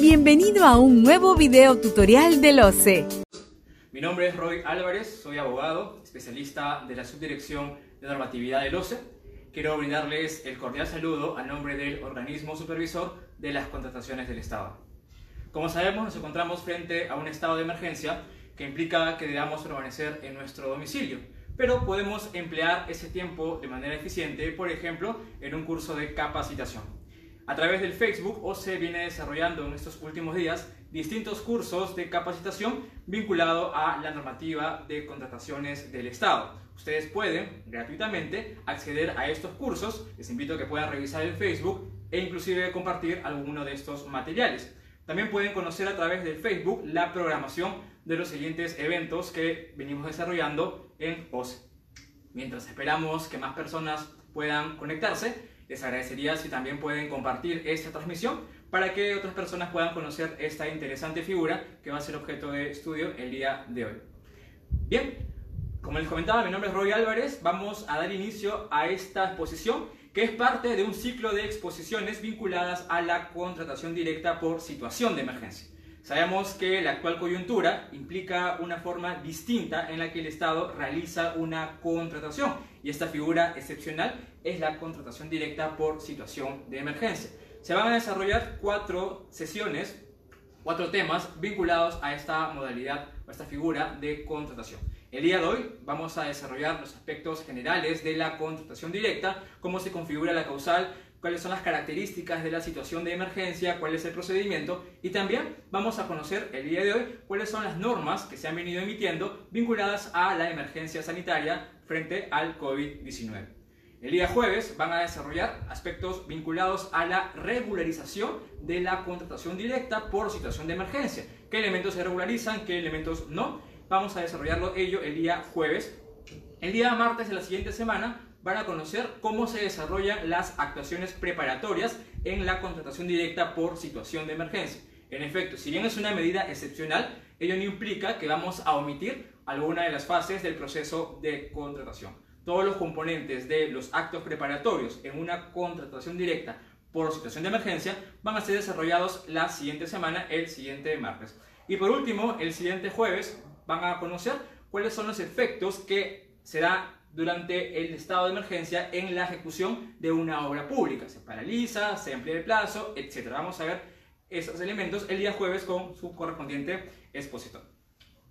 Bienvenido a un nuevo video tutorial del OCE. Mi nombre es Roy Álvarez, soy abogado, especialista de la Subdirección de Normatividad del OCE. Quiero brindarles el cordial saludo a nombre del organismo supervisor de las contrataciones del Estado. Como sabemos, nos encontramos frente a un estado de emergencia que implica que debamos permanecer en nuestro domicilio, pero podemos emplear ese tiempo de manera eficiente, por ejemplo, en un curso de capacitación. A través del Facebook, OCE viene desarrollando en estos últimos días distintos cursos de capacitación vinculado a la normativa de contrataciones del Estado. Ustedes pueden gratuitamente acceder a estos cursos, les invito a que puedan revisar el Facebook e inclusive compartir alguno de estos materiales. También pueden conocer a través del Facebook la programación de los siguientes eventos que venimos desarrollando en OCE. Mientras esperamos que más personas puedan conectarse, les agradecería si también pueden compartir esta transmisión para que otras personas puedan conocer esta interesante figura que va a ser objeto de estudio el día de hoy. Bien, como les comentaba, mi nombre es Roy Álvarez. Vamos a dar inicio a esta exposición que es parte de un ciclo de exposiciones vinculadas a la contratación directa por situación de emergencia. Sabemos que la actual coyuntura implica una forma distinta en la que el Estado realiza una contratación y esta figura excepcional es la contratación directa por situación de emergencia. Se van a desarrollar cuatro sesiones, cuatro temas vinculados a esta modalidad o esta figura de contratación. El día de hoy vamos a desarrollar los aspectos generales de la contratación directa, cómo se configura la causal, cuáles son las características de la situación de emergencia, cuál es el procedimiento y también vamos a conocer el día de hoy cuáles son las normas que se han venido emitiendo vinculadas a la emergencia sanitaria frente al COVID-19. El día jueves van a desarrollar aspectos vinculados a la regularización de la contratación directa por situación de emergencia. ¿Qué elementos se regularizan? ¿Qué elementos no? Vamos a desarrollarlo ello el día jueves. El día martes de la siguiente semana van a conocer cómo se desarrollan las actuaciones preparatorias en la contratación directa por situación de emergencia. En efecto, si bien es una medida excepcional, ello no implica que vamos a omitir alguna de las fases del proceso de contratación. Todos los componentes de los actos preparatorios en una contratación directa por situación de emergencia van a ser desarrollados la siguiente semana, el siguiente martes. Y por último, el siguiente jueves van a conocer cuáles son los efectos que se da durante el estado de emergencia en la ejecución de una obra pública. Se paraliza, se amplía el plazo, etc. Vamos a ver esos elementos el día jueves con su correspondiente expositor.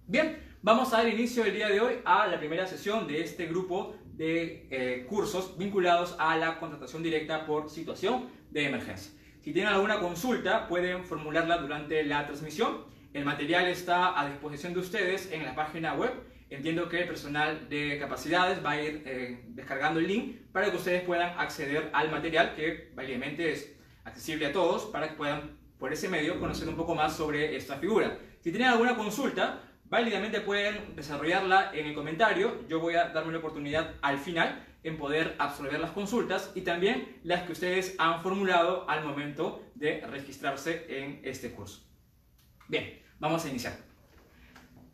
Bien, vamos a dar inicio el día de hoy a la primera sesión de este grupo de eh, cursos vinculados a la contratación directa por situación de emergencia. Si tienen alguna consulta, pueden formularla durante la transmisión. El material está a disposición de ustedes en la página web Entiendo que el personal de capacidades va a ir eh, descargando el link para que ustedes puedan acceder al material que válidamente es accesible a todos para que puedan por ese medio conocer un poco más sobre esta figura. Si tienen alguna consulta, válidamente pueden desarrollarla en el comentario. Yo voy a darme la oportunidad al final en poder absorber las consultas y también las que ustedes han formulado al momento de registrarse en este curso. Bien, vamos a iniciar.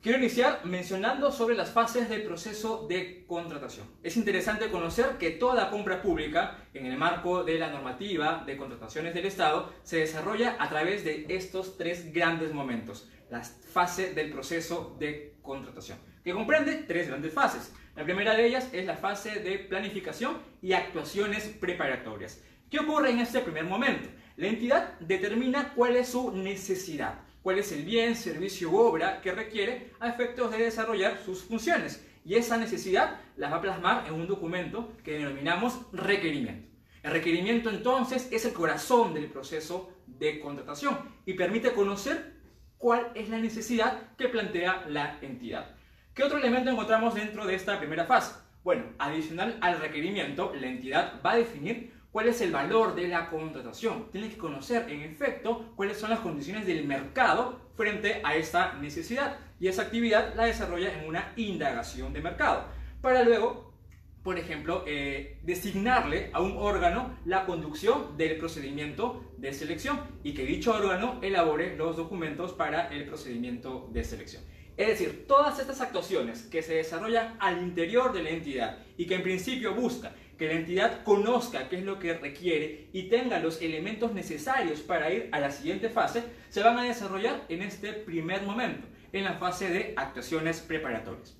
Quiero iniciar mencionando sobre las fases del proceso de contratación. Es interesante conocer que toda compra pública, en el marco de la normativa de contrataciones del Estado, se desarrolla a través de estos tres grandes momentos. La fase del proceso de contratación, que comprende tres grandes fases. La primera de ellas es la fase de planificación y actuaciones preparatorias. ¿Qué ocurre en este primer momento? La entidad determina cuál es su necesidad cuál es el bien, servicio u obra que requiere a efectos de desarrollar sus funciones. Y esa necesidad la va a plasmar en un documento que denominamos requerimiento. El requerimiento entonces es el corazón del proceso de contratación y permite conocer cuál es la necesidad que plantea la entidad. ¿Qué otro elemento encontramos dentro de esta primera fase? Bueno, adicional al requerimiento, la entidad va a definir cuál es el valor de la contratación. Tienes que conocer, en efecto, cuáles son las condiciones del mercado frente a esta necesidad. Y esa actividad la desarrolla en una indagación de mercado. Para luego, por ejemplo, eh, designarle a un órgano la conducción del procedimiento de selección y que dicho órgano elabore los documentos para el procedimiento de selección. Es decir, todas estas actuaciones que se desarrollan al interior de la entidad y que en principio buscan que la entidad conozca qué es lo que requiere y tenga los elementos necesarios para ir a la siguiente fase, se van a desarrollar en este primer momento, en la fase de actuaciones preparatorias.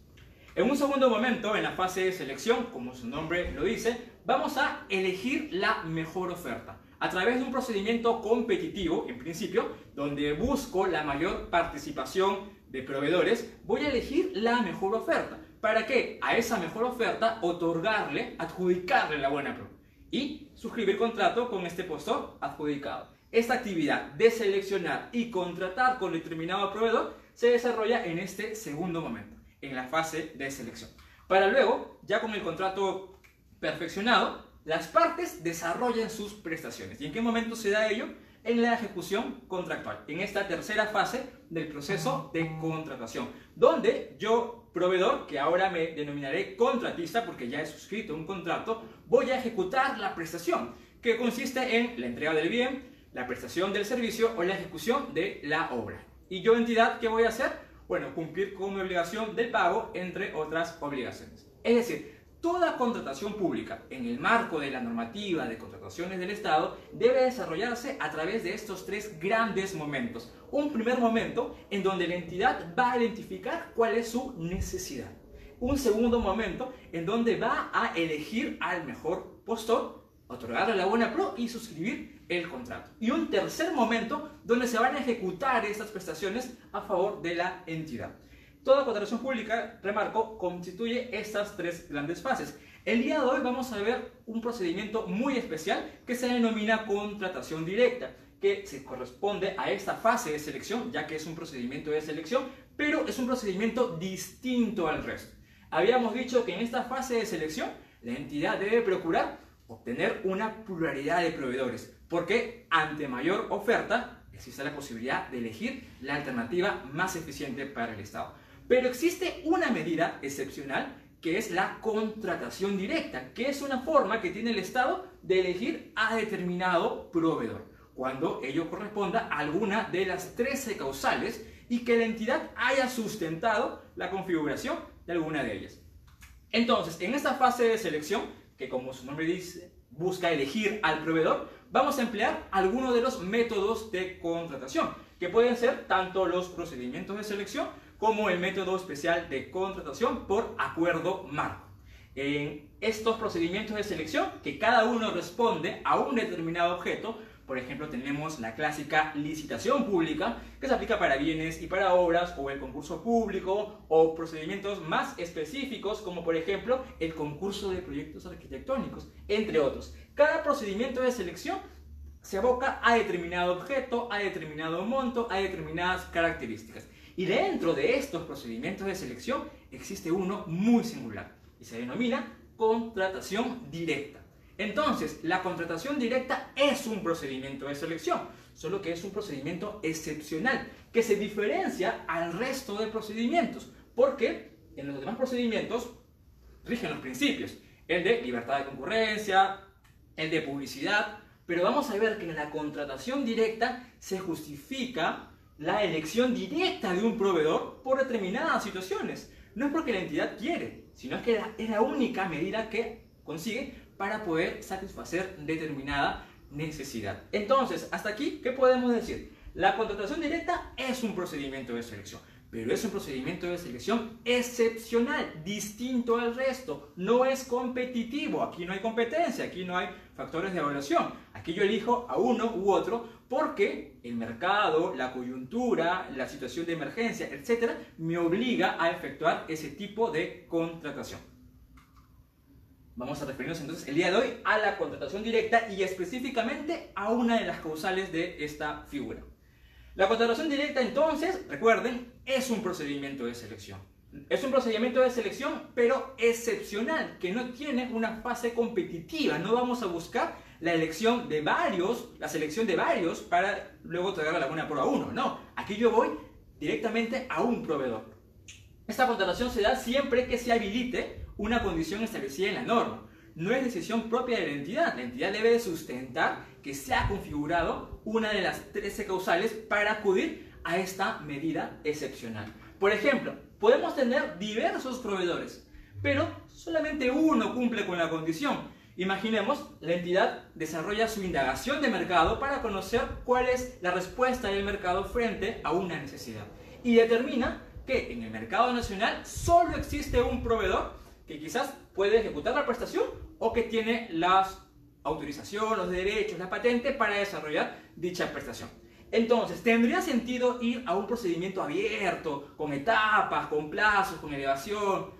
En un segundo momento, en la fase de selección, como su nombre lo dice, vamos a elegir la mejor oferta a través de un procedimiento competitivo, en principio, donde busco la mayor participación de proveedores, voy a elegir la mejor oferta. ¿Para qué? A esa mejor oferta otorgarle, adjudicarle la buena pro y suscribir contrato con este postor adjudicado. Esta actividad de seleccionar y contratar con determinado proveedor se desarrolla en este segundo momento, en la fase de selección. Para luego, ya con el contrato perfeccionado, las partes desarrollan sus prestaciones. ¿Y en qué momento se da ello? En la ejecución contractual, en esta tercera fase del proceso de contratación, donde yo, proveedor, que ahora me denominaré contratista porque ya he suscrito un contrato, voy a ejecutar la prestación, que consiste en la entrega del bien, la prestación del servicio o la ejecución de la obra. ¿Y yo, entidad, qué voy a hacer? Bueno, cumplir con mi obligación del pago, entre otras obligaciones. Es decir, Toda contratación pública en el marco de la normativa de contrataciones del Estado debe desarrollarse a través de estos tres grandes momentos. Un primer momento en donde la entidad va a identificar cuál es su necesidad. Un segundo momento en donde va a elegir al mejor postor, otorgarle la buena pro y suscribir el contrato. Y un tercer momento donde se van a ejecutar estas prestaciones a favor de la entidad. Toda contratación pública, remarco, constituye estas tres grandes fases. El día de hoy vamos a ver un procedimiento muy especial que se denomina contratación directa, que se corresponde a esta fase de selección, ya que es un procedimiento de selección, pero es un procedimiento distinto al resto. Habíamos dicho que en esta fase de selección la entidad debe procurar obtener una pluralidad de proveedores, porque ante mayor oferta existe la posibilidad de elegir la alternativa más eficiente para el Estado. Pero existe una medida excepcional que es la contratación directa, que es una forma que tiene el Estado de elegir a determinado proveedor, cuando ello corresponda a alguna de las 13 causales y que la entidad haya sustentado la configuración de alguna de ellas. Entonces, en esta fase de selección, que como su nombre dice, busca elegir al proveedor, vamos a emplear algunos de los métodos de contratación, que pueden ser tanto los procedimientos de selección como el método especial de contratación por acuerdo marco. En estos procedimientos de selección, que cada uno responde a un determinado objeto, por ejemplo, tenemos la clásica licitación pública, que se aplica para bienes y para obras, o el concurso público, o procedimientos más específicos, como por ejemplo el concurso de proyectos arquitectónicos, entre otros. Cada procedimiento de selección se aboca a determinado objeto, a determinado monto, a determinadas características. Y dentro de estos procedimientos de selección existe uno muy singular y se denomina contratación directa. Entonces, la contratación directa es un procedimiento de selección, solo que es un procedimiento excepcional que se diferencia al resto de procedimientos, porque en los demás procedimientos rigen los principios, el de libertad de concurrencia, el de publicidad, pero vamos a ver que en la contratación directa se justifica la elección directa de un proveedor por determinadas situaciones. No es porque la entidad quiere, sino que es la única medida que consigue para poder satisfacer determinada necesidad. Entonces, hasta aquí, ¿qué podemos decir? La contratación directa es un procedimiento de selección, pero es un procedimiento de selección excepcional, distinto al resto. No es competitivo, aquí no hay competencia, aquí no hay factores de evaluación. Aquí yo elijo a uno u otro porque el mercado, la coyuntura, la situación de emergencia, etcétera, me obliga a efectuar ese tipo de contratación. Vamos a referirnos entonces el día de hoy a la contratación directa y específicamente a una de las causales de esta figura. La contratación directa entonces, recuerden, es un procedimiento de selección. Es un procedimiento de selección, pero excepcional, que no tiene una fase competitiva. No vamos a buscar la elección de varios, la selección de varios para luego traer a la buena prueba uno. No, aquí yo voy directamente a un proveedor. Esta contratación se da siempre que se habilite una condición establecida en la norma. No es decisión propia de la entidad. La entidad debe sustentar que se ha configurado una de las 13 causales para acudir a esta medida excepcional. Por ejemplo, podemos tener diversos proveedores, pero solamente uno cumple con la condición. Imaginemos, la entidad desarrolla su indagación de mercado para conocer cuál es la respuesta del mercado frente a una necesidad y determina que en el mercado nacional solo existe un proveedor que quizás puede ejecutar la prestación o que tiene las autorización, los derechos, la patente para desarrollar dicha prestación. Entonces, ¿tendría sentido ir a un procedimiento abierto, con etapas, con plazos, con elevación?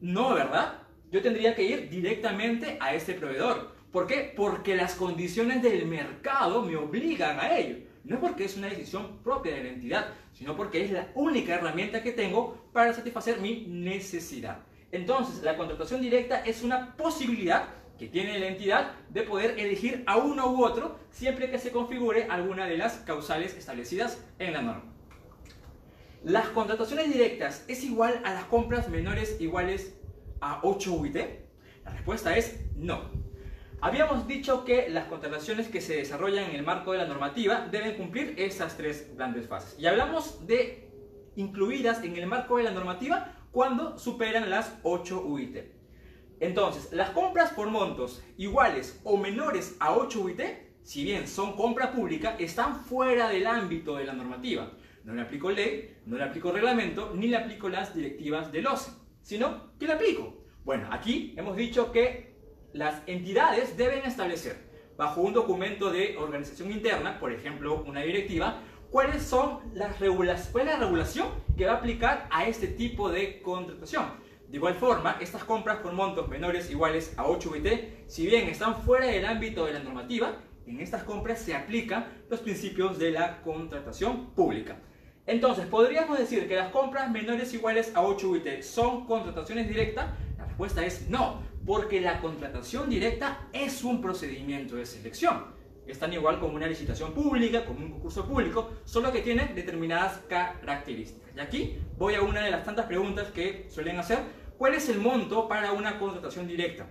No, ¿verdad? Yo tendría que ir directamente a este proveedor. ¿Por qué? Porque las condiciones del mercado me obligan a ello. No porque es una decisión propia de la entidad, sino porque es la única herramienta que tengo para satisfacer mi necesidad. Entonces, la contratación directa es una posibilidad que tiene la entidad de poder elegir a uno u otro siempre que se configure alguna de las causales establecidas en la norma. ¿Las contrataciones directas es igual a las compras menores iguales a 8 UIT? La respuesta es no. Habíamos dicho que las contrataciones que se desarrollan en el marco de la normativa deben cumplir esas tres grandes fases. Y hablamos de incluidas en el marco de la normativa cuando superan las 8 UIT. Entonces, las compras por montos iguales o menores a 8 UIT, si bien son compra pública, están fuera del ámbito de la normativa. No le aplico ley, no le aplico reglamento, ni le aplico las directivas del OCE, sino que le aplico. Bueno, aquí hemos dicho que las entidades deben establecer, bajo un documento de organización interna, por ejemplo, una directiva, cuáles son las regulaciones, cuál es la regulación que va a aplicar a este tipo de contratación. De igual forma, estas compras con montos menores iguales a 8 UIT, si bien están fuera del ámbito de la normativa, en estas compras se aplican los principios de la contratación pública. Entonces, ¿podríamos decir que las compras menores iguales a 8 UIT son contrataciones directas? La respuesta es no, porque la contratación directa es un procedimiento de selección. Es tan igual como una licitación pública, como un concurso público, solo que tiene determinadas características. Y aquí voy a una de las tantas preguntas que suelen hacer ¿Cuál es el monto para una contratación directa?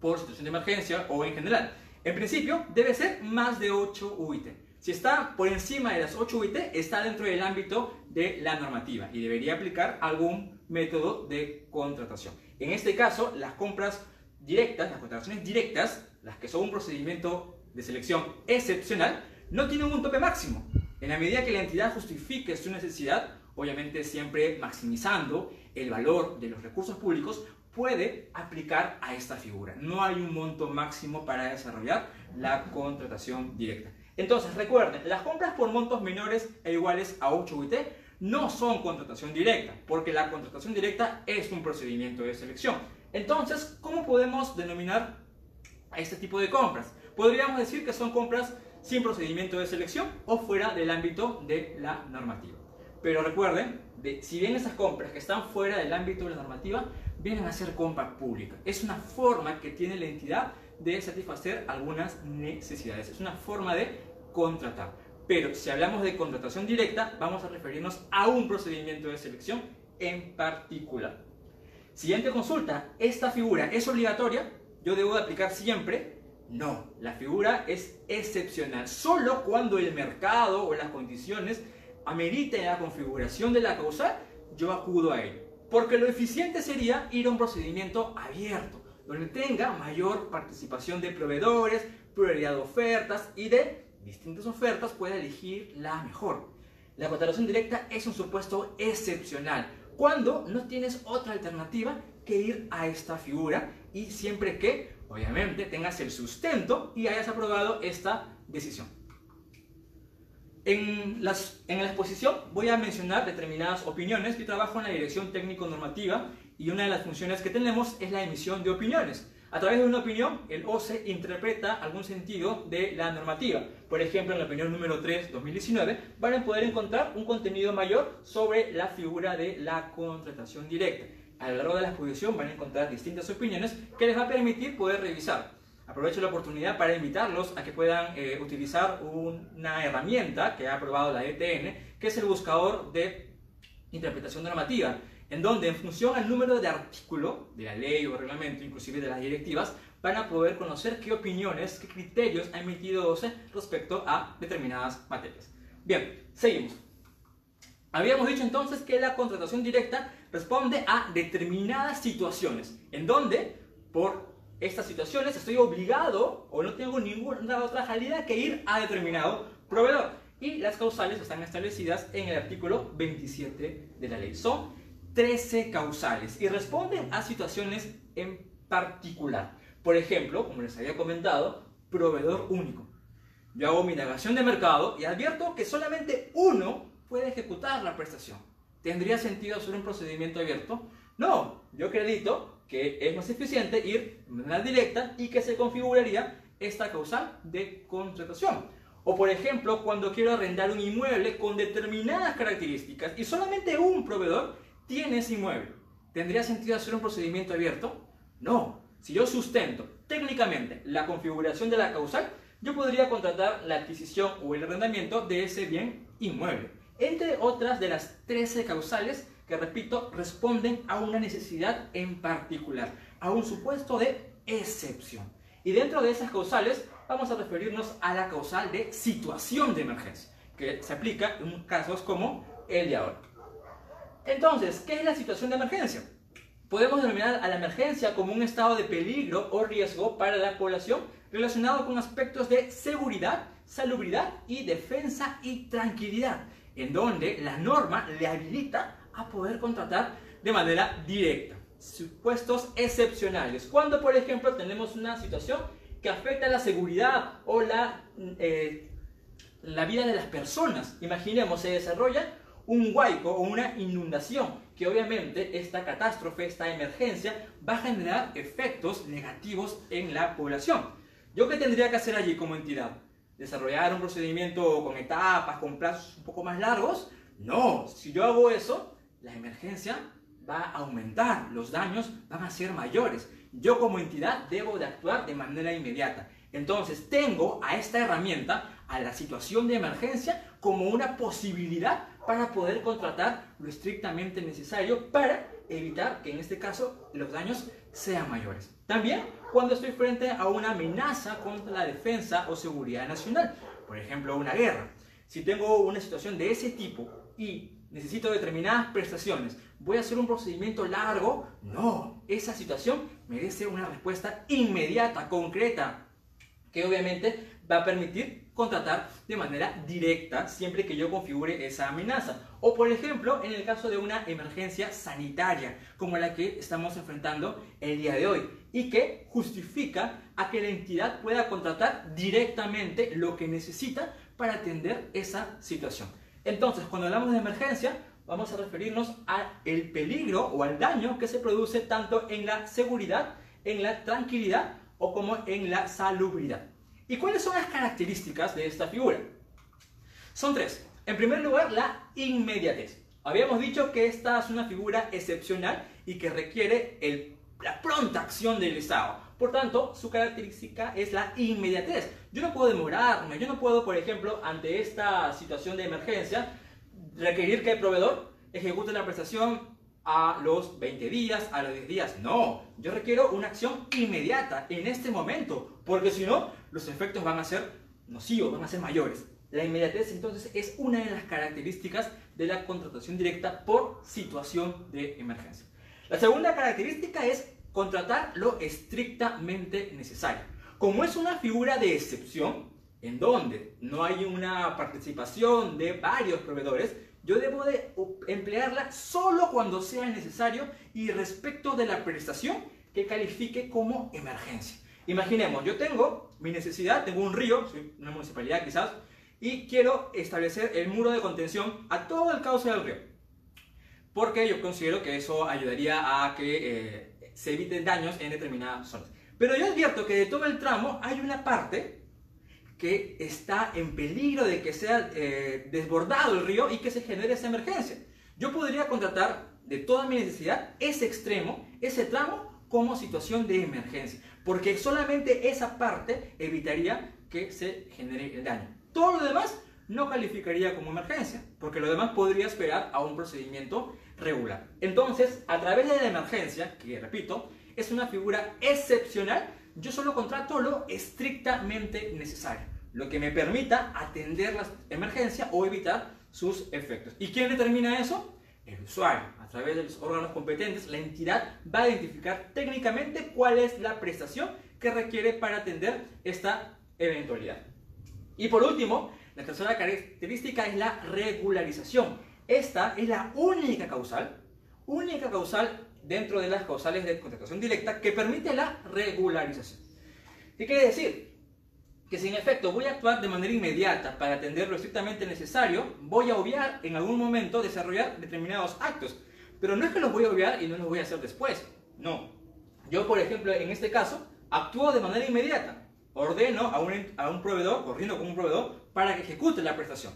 Por situación de emergencia o en general. En principio, debe ser más de 8 UIT. Si está por encima de las 8 UIT, está dentro del ámbito de la normativa y debería aplicar algún método de contratación. En este caso, las compras directas, las contrataciones directas, las que son un procedimiento de selección excepcional, no tienen un tope máximo. En la medida que la entidad justifique su necesidad, obviamente siempre maximizando el valor de los recursos públicos, puede aplicar a esta figura. No hay un monto máximo para desarrollar la contratación directa. Entonces, recuerden, las compras por montos menores e iguales a 8 UIT no son contratación directa, porque la contratación directa es un procedimiento de selección. Entonces, ¿cómo podemos denominar a este tipo de compras? Podríamos decir que son compras sin procedimiento de selección o fuera del ámbito de la normativa. Pero recuerden, si bien esas compras que están fuera del ámbito de la normativa vienen a ser compra pública, es una forma que tiene la entidad de satisfacer algunas necesidades, es una forma de contratar. Pero si hablamos de contratación directa, vamos a referirnos a un procedimiento de selección en particular. Siguiente consulta, ¿esta figura es obligatoria? ¿Yo debo de aplicar siempre? No, la figura es excepcional, solo cuando el mercado o las condiciones amerite la configuración de la causal, yo acudo a ello. Porque lo eficiente sería ir a un procedimiento abierto, donde tenga mayor participación de proveedores, prioridad de ofertas y de distintas ofertas pueda elegir la mejor. La contratación directa es un supuesto excepcional, cuando no tienes otra alternativa que ir a esta figura y siempre que, obviamente, tengas el sustento y hayas aprobado esta decisión. En, las, en, la exposición voy a mencionar determinadas opiniones. Yo trabajo en la dirección técnico-normativa y una de las funciones que tenemos es la emisión de opiniones. A través de una opinión, el OCE interpreta algún sentido de la normativa. Por ejemplo, en la opinión número 3, 2019, van a poder encontrar un contenido mayor sobre la figura de la contratación directa. A lo largo de la exposición van a encontrar distintas opiniones que les va a permitir poder revisar Aprovecho la oportunidad para invitarlos a que puedan eh, utilizar una herramienta que ha aprobado la ETN, que es el buscador de interpretación normativa, en donde en función al número de artículo de la ley o reglamento, inclusive de las directivas, van a poder conocer qué opiniones, qué criterios ha emitido OCE respecto a determinadas materias. Bien, seguimos. Habíamos dicho entonces que la contratación directa responde a determinadas situaciones, en donde por estas situaciones, estoy obligado o no tengo ninguna otra salida que ir a determinado proveedor. Y las causales están establecidas en el artículo 27 de la ley. Son 13 causales y responden a situaciones en particular. Por ejemplo, como les había comentado, proveedor único. Yo hago mi indagación de mercado y advierto que solamente uno puede ejecutar la prestación. ¿Tendría sentido hacer un procedimiento abierto? No, yo acredito que es más eficiente ir de manera directa y que se configuraría esta causal de contratación. O por ejemplo, cuando quiero arrendar un inmueble con determinadas características y solamente un proveedor tiene ese inmueble. ¿Tendría sentido hacer un procedimiento abierto? No. Si yo sustento técnicamente la configuración de la causal, yo podría contratar la adquisición o el arrendamiento de ese bien inmueble. Entre otras de las 13 causales que, repito, responden a una necesidad en particular, a un supuesto de excepción. Y dentro de esas causales vamos a referirnos a la causal de situación de emergencia, que se aplica en casos como el de ahora. Entonces, ¿qué es la situación de emergencia? Podemos denominar a la emergencia como un estado de peligro o riesgo para la población relacionado con aspectos de seguridad, salubridad y defensa y tranquilidad, en donde la norma le habilita a poder contratar de manera directa. Supuestos excepcionales, cuando por ejemplo tenemos una situación que afecta la seguridad o la, eh, la vida de las personas. Imaginemos, se desarrolla un huaico o una inundación, que obviamente esta catástrofe, esta emergencia, va a generar efectos negativos en la población. ¿Yo qué tendría que hacer allí como entidad? ¿Desarrollar un procedimiento con etapas, con plazos un poco más largos? No, si yo hago eso, la emergencia va a aumentar, los daños van a ser mayores. Yo como entidad debo de actuar de manera inmediata. Entonces tengo a esta herramienta, a la situación de emergencia, como una posibilidad para poder contratar lo estrictamente necesario para evitar que en este caso los daños sean mayores. También cuando estoy frente a una amenaza contra la defensa o seguridad nacional, por ejemplo una guerra. Si tengo una situación de ese tipo y necesito determinadas prestaciones, ¿voy a hacer un procedimiento largo? No, esa situación merece una respuesta inmediata, concreta, que obviamente va a permitir contratar de manera directa siempre que yo configure esa amenaza. O por ejemplo, en el caso de una emergencia sanitaria como la que estamos enfrentando el día de hoy y que justifica a que la entidad pueda contratar directamente lo que necesita para atender esa situación. Entonces, cuando hablamos de emergencia, vamos a referirnos al peligro o al daño que se produce tanto en la seguridad, en la tranquilidad o como en la salubridad. ¿Y cuáles son las características de esta figura? Son tres. En primer lugar, la inmediatez. Habíamos dicho que esta es una figura excepcional y que requiere la pronta acción del Estado. Por tanto, su característica es la inmediatez. Yo no puedo demorarme, yo no puedo, por ejemplo, ante esta situación de emergencia, requerir que el proveedor ejecute la prestación a los 20 días, a los 10 días. No, yo requiero una acción inmediata, en este momento, porque si no, los efectos van a ser nocivos, van a ser mayores. La inmediatez entonces es una de las características de la contratación directa por situación de emergencia. La segunda característica es contratar lo estrictamente necesario. Como es una figura de excepción, en donde no hay una participación de varios proveedores, yo debo de emplearla solo cuando sea necesario y respecto de la prestación que califique como emergencia. Imaginemos, yo tengo mi necesidad, tengo un río, soy una municipalidad quizás, y quiero establecer el muro de contención a todo el cauce del río. Porque yo considero que eso ayudaría a que eh, se eviten daños en determinadas zonas. Pero yo advierto que de todo el tramo hay una parte que está en peligro de que sea eh, desbordado el río y que se genere esa emergencia. Yo podría contratar de toda mi necesidad ese extremo, ese tramo, como situación de emergencia, porque solamente esa parte evitaría que se genere el daño. Todo lo demás no calificaría como emergencia, porque lo demás podría esperar a un procedimiento regular. Entonces, a través de la emergencia, que repito, es una figura excepcional, yo solo contrato lo estrictamente necesario, lo que me permita atender la emergencia o evitar sus efectos. ¿Y quién determina eso? el usuario. A través de los órganos competentes, la entidad va a identificar técnicamente cuál es la prestación que requiere para atender esta eventualidad. Y por último, la tercera característica es la regularización. Esta es la única causal, única causal dentro de las causales de contratación directa que permite la regularización. ¿Qué quiere decir? Que si en efecto voy a actuar de manera inmediata para atender lo estrictamente necesario, voy a obviar en algún momento desarrollar determinados actos. Pero no es que los voy a obviar y no los voy a hacer después. No. Yo, por ejemplo, en este caso, actúo de manera inmediata. Ordeno a un, a un proveedor, corriendo con un proveedor, para que ejecute la prestación.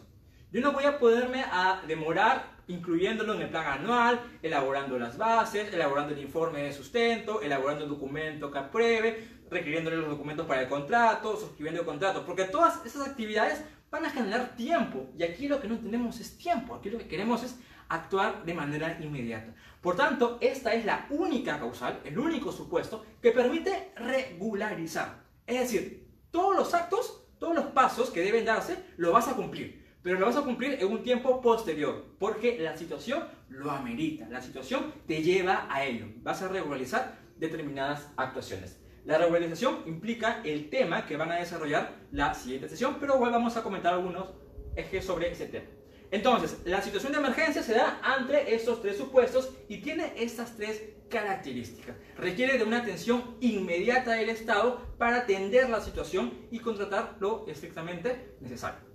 Yo no voy a poderme a demorar incluyéndolo en el plan anual, elaborando las bases, elaborando el informe de sustento, elaborando el documento que apruebe, requiriéndole los documentos para el contrato, suscribiendo el contrato, porque todas esas actividades van a generar tiempo y aquí lo que no tenemos es tiempo, aquí lo que queremos es actuar de manera inmediata. Por tanto, esta es la única causal, el único supuesto que permite regularizar. Es decir, todos los actos, todos los pasos que deben darse, lo vas a cumplir pero lo vas a cumplir en un tiempo posterior, porque la situación lo amerita, la situación te lleva a ello. Vas a regularizar determinadas actuaciones. La regularización implica el tema que van a desarrollar la siguiente sesión, pero hoy vamos a comentar algunos ejes sobre ese tema. Entonces, la situación de emergencia se da ante estos tres supuestos y tiene estas tres características. Requiere de una atención inmediata del Estado para atender la situación y contratar lo estrictamente necesario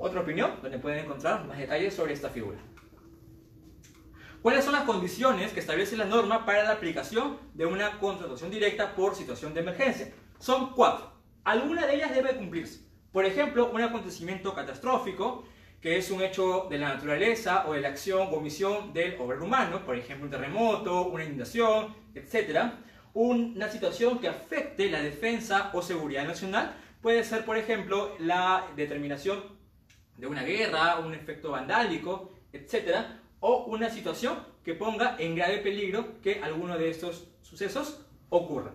otra opinión, donde pueden encontrar más detalles sobre esta figura. ¿Cuáles son las condiciones que establece la norma para la aplicación de una contratación directa por situación de emergencia? Son cuatro. Alguna de ellas debe cumplirse. Por ejemplo, un acontecimiento catastrófico, que es un hecho de la naturaleza o de la acción o omisión del obrero humano, por ejemplo, un terremoto, una inundación, etc. Una situación que afecte la defensa o seguridad nacional puede ser, por ejemplo, la determinación de una guerra, un efecto vandálico, etc. O una situación que ponga en grave peligro que alguno de estos sucesos ocurra.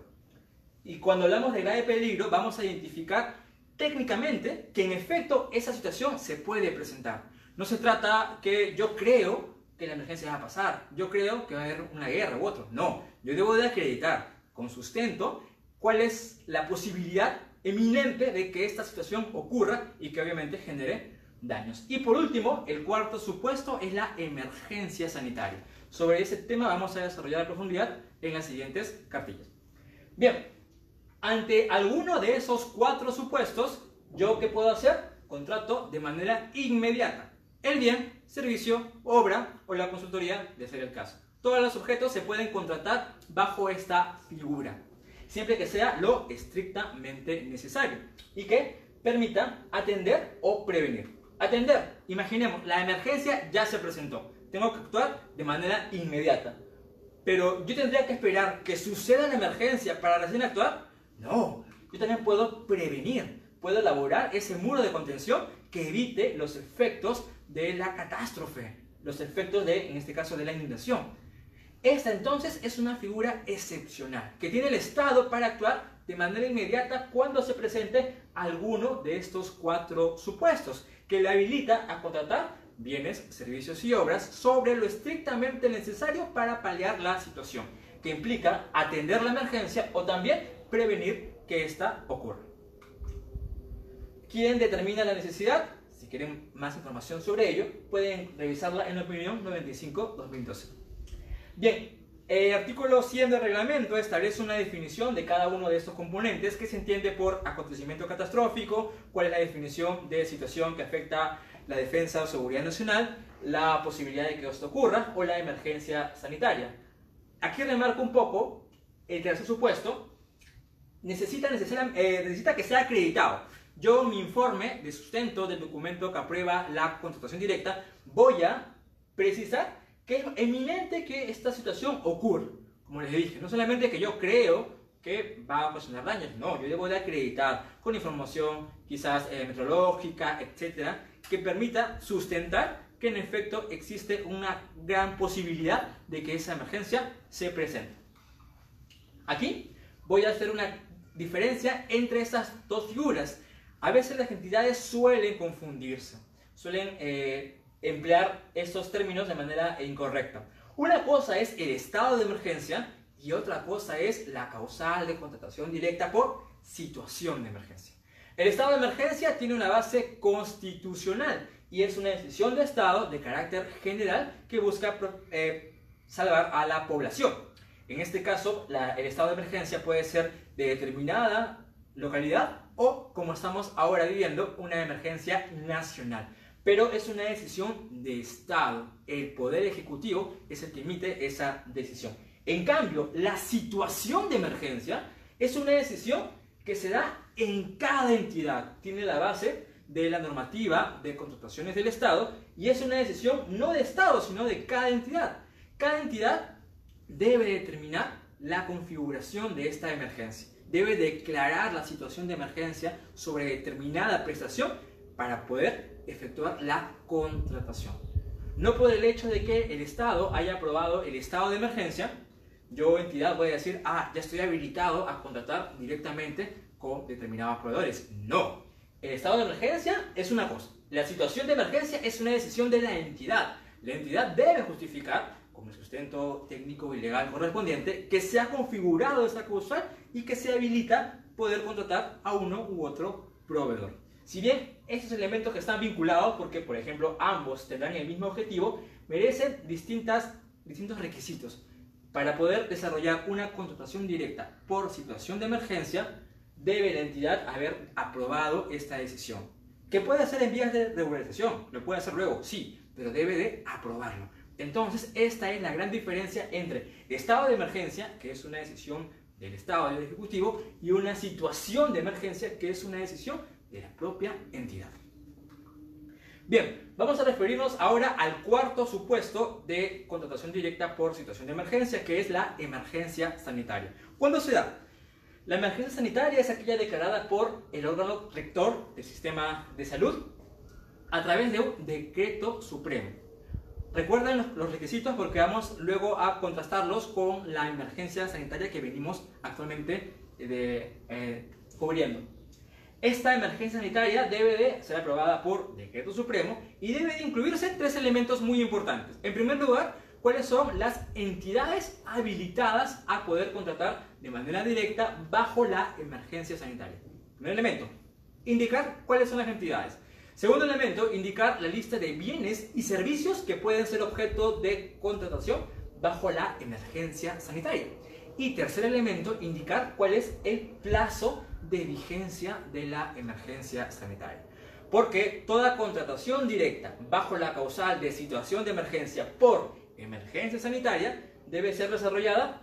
Y cuando hablamos de grave peligro, vamos a identificar técnicamente que en efecto esa situación se puede presentar. No se trata que yo creo que la emergencia va a pasar, yo creo que va a haber una guerra u otro. No, yo debo de acreditar con sustento cuál es la posibilidad eminente de que esta situación ocurra y que obviamente genere daños. Y por último, el cuarto supuesto es la emergencia sanitaria. Sobre ese tema vamos a desarrollar a profundidad en las siguientes cartillas. Bien, ante alguno de esos cuatro supuestos, ¿yo qué puedo hacer? Contrato de manera inmediata. El bien, servicio, obra o la consultoría, de ser el caso. Todos los objetos se pueden contratar bajo esta figura, siempre que sea lo estrictamente necesario y que permita atender o prevenir. Atender. Imaginemos, la emergencia ya se presentó. Tengo que actuar de manera inmediata. Pero yo tendría que esperar que suceda la emergencia para recién actuar. No, yo también puedo prevenir. Puedo elaborar ese muro de contención que evite los efectos de la catástrofe. Los efectos de, en este caso, de la inundación. Esta entonces es una figura excepcional que tiene el Estado para actuar de manera inmediata cuando se presente alguno de estos cuatro supuestos que le habilita a contratar bienes, servicios y obras sobre lo estrictamente necesario para paliar la situación, que implica atender la emergencia o también prevenir que ésta ocurra. ¿Quién determina la necesidad? Si quieren más información sobre ello, pueden revisarla en la opinión 95-2012. Bien, el artículo 100 del reglamento establece una definición de cada uno de estos componentes que se entiende por acontecimiento catastrófico, cuál es la definición de situación que afecta la defensa o seguridad nacional, la posibilidad de que esto ocurra o la emergencia sanitaria. Aquí remarco un poco el tercer supuesto, necesita, eh, necesita que sea acreditado. Yo mi informe de sustento del documento que aprueba la contratación directa voy a precisar que es eminente que esta situación ocurra. Como les dije, no solamente que yo creo que va a ocasionar daños, no, yo debo de acreditar con información quizás eh, meteorológica, etcétera, que permita sustentar que en efecto existe una gran posibilidad de que esa emergencia se presente. Aquí voy a hacer una diferencia entre estas dos figuras. A veces las entidades suelen confundirse, suelen eh, emplear estos términos de manera incorrecta. Una cosa es el estado de emergencia y otra cosa es la causal de contratación directa por situación de emergencia. El estado de emergencia tiene una base constitucional y es una decisión de Estado de carácter general que busca eh, salvar a la población. En este caso, el estado de emergencia puede ser de determinada localidad o, como estamos ahora viviendo, una emergencia nacional. Pero es una decisión de Estado. El Poder Ejecutivo es el que emite esa decisión. En cambio, la situación de emergencia es una decisión que se da en cada entidad. Tiene la base de la normativa de contrataciones del Estado y es una decisión no de Estado, sino de cada entidad. Cada entidad debe determinar la configuración de esta emergencia. Debe declarar la situación de emergencia sobre determinada prestación para poder efectuar la contratación. No por el hecho de que el Estado haya aprobado el estado de emergencia, yo entidad voy a decir, ah, ya estoy habilitado a contratar directamente con determinados proveedores. No, el estado de emergencia es una cosa. La situación de emergencia es una decisión de la entidad. La entidad debe justificar, con el sustento técnico y legal correspondiente, que se ha configurado esta causal y que se habilita poder contratar a uno u otro proveedor. Si bien estos elementos que están vinculados, porque por ejemplo ambos tendrán el mismo objetivo, merecen distintas, distintos requisitos. Para poder desarrollar una contratación directa por situación de emergencia, debe la entidad haber aprobado esta decisión. ¿Que puede hacer en vías de regularización? ¿Lo puede hacer luego? Sí, pero debe de aprobarlo. Entonces, esta es la gran diferencia entre estado de emergencia, que es una decisión del Estado del Ejecutivo, y una situación de emergencia, que es una decisión de la propia entidad. Bien, vamos a referirnos ahora al cuarto supuesto de contratación directa por situación de emergencia, que es la emergencia sanitaria. ¿Cuándo se da? La emergencia sanitaria es aquella declarada por el órgano rector del sistema de salud a través de un decreto supremo. Recuerden los requisitos porque vamos luego a contrastarlos con la emergencia sanitaria que venimos actualmente de, eh, cubriendo. Esta emergencia sanitaria debe de ser aprobada por decreto supremo y debe de incluirse tres elementos muy importantes. En primer lugar, cuáles son las entidades habilitadas a poder contratar de manera directa bajo la emergencia sanitaria. Primer elemento, indicar cuáles son las entidades. Segundo elemento, indicar la lista de bienes y servicios que pueden ser objeto de contratación bajo la emergencia sanitaria. Y tercer elemento, indicar cuál es el plazo de vigencia de la emergencia sanitaria. Porque toda contratación directa bajo la causal de situación de emergencia por emergencia sanitaria debe ser desarrollada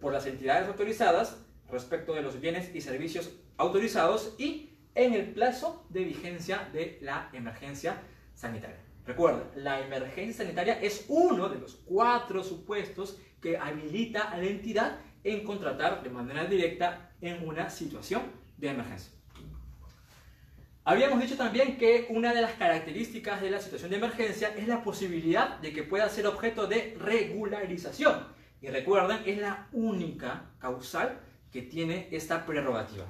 por las entidades autorizadas respecto de los bienes y servicios autorizados y en el plazo de vigencia de la emergencia sanitaria. Recuerda, la emergencia sanitaria es uno de los cuatro supuestos que habilita a la entidad en contratar de manera directa en una situación de emergencia. Habíamos dicho también que una de las características de la situación de emergencia es la posibilidad de que pueda ser objeto de regularización. Y recuerden, es la única causal que tiene esta prerrogativa.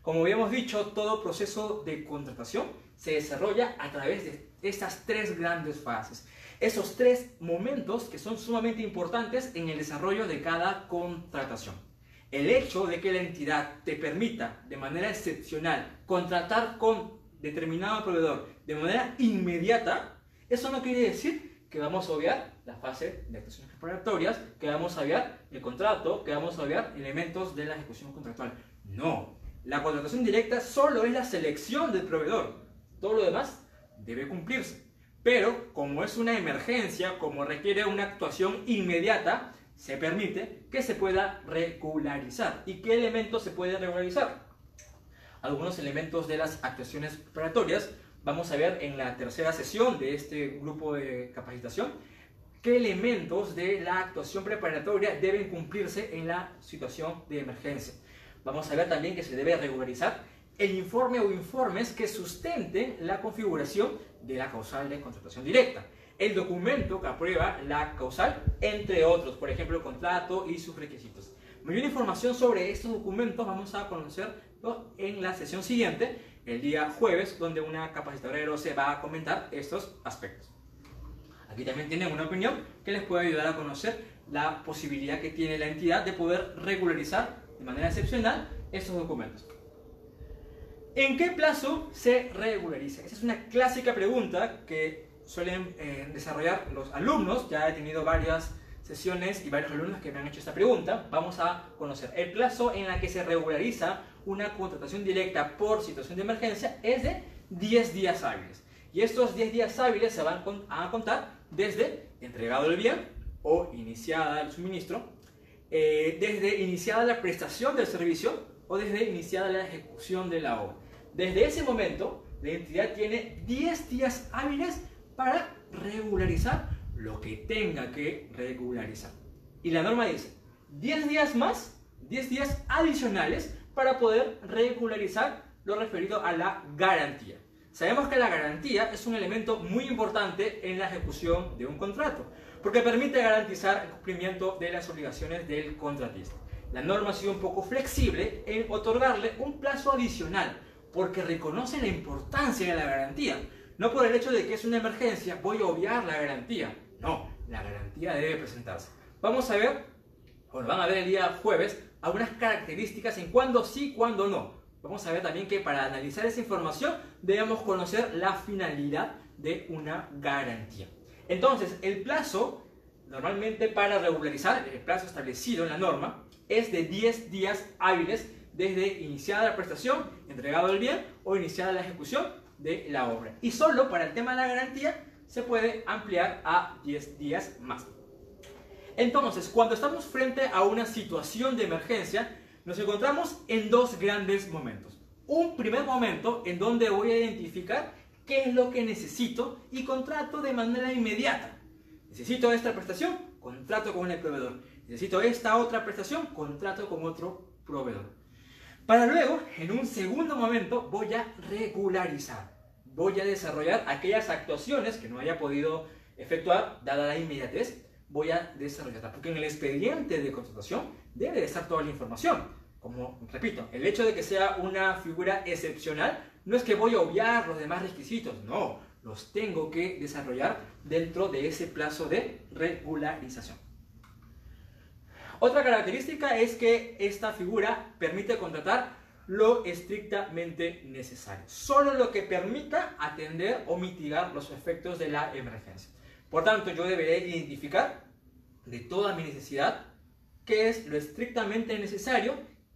Como habíamos dicho, todo proceso de contratación se desarrolla a través de estas tres grandes fases. Esos tres momentos que son sumamente importantes en el desarrollo de cada contratación. El hecho de que la entidad te permita de manera excepcional contratar con determinado proveedor de manera inmediata, eso no quiere decir que vamos a obviar la fase de actuaciones preparatorias, que vamos a obviar el contrato, que vamos a obviar elementos de la ejecución contractual. No, la contratación directa solo es la selección del proveedor. Todo lo demás debe cumplirse. Pero como es una emergencia, como requiere una actuación inmediata, se permite que se pueda regularizar. ¿Y qué elementos se pueden regularizar? Algunos elementos de las actuaciones preparatorias. Vamos a ver en la tercera sesión de este grupo de capacitación qué elementos de la actuación preparatoria deben cumplirse en la situación de emergencia. Vamos a ver también que se debe regularizar el informe o informes que sustenten la configuración de la causal de contratación directa el documento que aprueba la causal, entre otros, por ejemplo, el contrato y sus requisitos. Mayor información sobre estos documentos vamos a conocerlo en la sesión siguiente, el día jueves, donde una capacitadora de se va a comentar estos aspectos. Aquí también tienen una opinión que les puede ayudar a conocer la posibilidad que tiene la entidad de poder regularizar de manera excepcional estos documentos. ¿En qué plazo se regulariza? Esa es una clásica pregunta que suelen eh, desarrollar los alumnos. Ya he tenido varias sesiones y varios alumnos que me han hecho esta pregunta. Vamos a conocer. El plazo en el que se regulariza una contratación directa por situación de emergencia es de 10 días hábiles. Y estos 10 días hábiles se van a contar desde entregado el bien o iniciada el suministro, eh, desde iniciada la prestación del servicio o desde iniciada la ejecución de la obra. Desde ese momento, la entidad tiene 10 días hábiles para regularizar lo que tenga que regularizar. Y la norma dice 10 días más, 10 días adicionales para poder regularizar lo referido a la garantía. Sabemos que la garantía es un elemento muy importante en la ejecución de un contrato, porque permite garantizar el cumplimiento de las obligaciones del contratista. La norma ha sido un poco flexible en otorgarle un plazo adicional, porque reconoce la importancia de la garantía. No por el hecho de que es una emergencia voy a obviar la garantía. No, la garantía debe presentarse. Vamos a ver, o van a ver el día jueves, algunas características en cuándo sí, cuándo no. Vamos a ver también que para analizar esa información debemos conocer la finalidad de una garantía. Entonces, el plazo, normalmente para regularizar, el plazo establecido en la norma, es de 10 días hábiles desde iniciada la prestación, entregado el bien o iniciada la ejecución de la obra. Y solo para el tema de la garantía se puede ampliar a 10 días más. Entonces, cuando estamos frente a una situación de emergencia, nos encontramos en dos grandes momentos. Un primer momento en donde voy a identificar qué es lo que necesito y contrato de manera inmediata. Necesito esta prestación, contrato con el proveedor. Necesito esta otra prestación, contrato con otro proveedor. Para luego, en un segundo momento, voy a regularizar. Voy a desarrollar aquellas actuaciones que no haya podido efectuar dada la inmediatez. Voy a desarrollarla. Porque en el expediente de contratación debe de estar toda la información. Como repito, el hecho de que sea una figura excepcional no es que voy a obviar los demás requisitos. No, los tengo que desarrollar dentro de ese plazo de regularización. Otra característica es que esta figura permite contratar lo estrictamente necesario, solo lo que permita atender o mitigar los efectos de la emergencia. Por tanto, yo deberé identificar de toda mi necesidad qué es lo estrictamente necesario,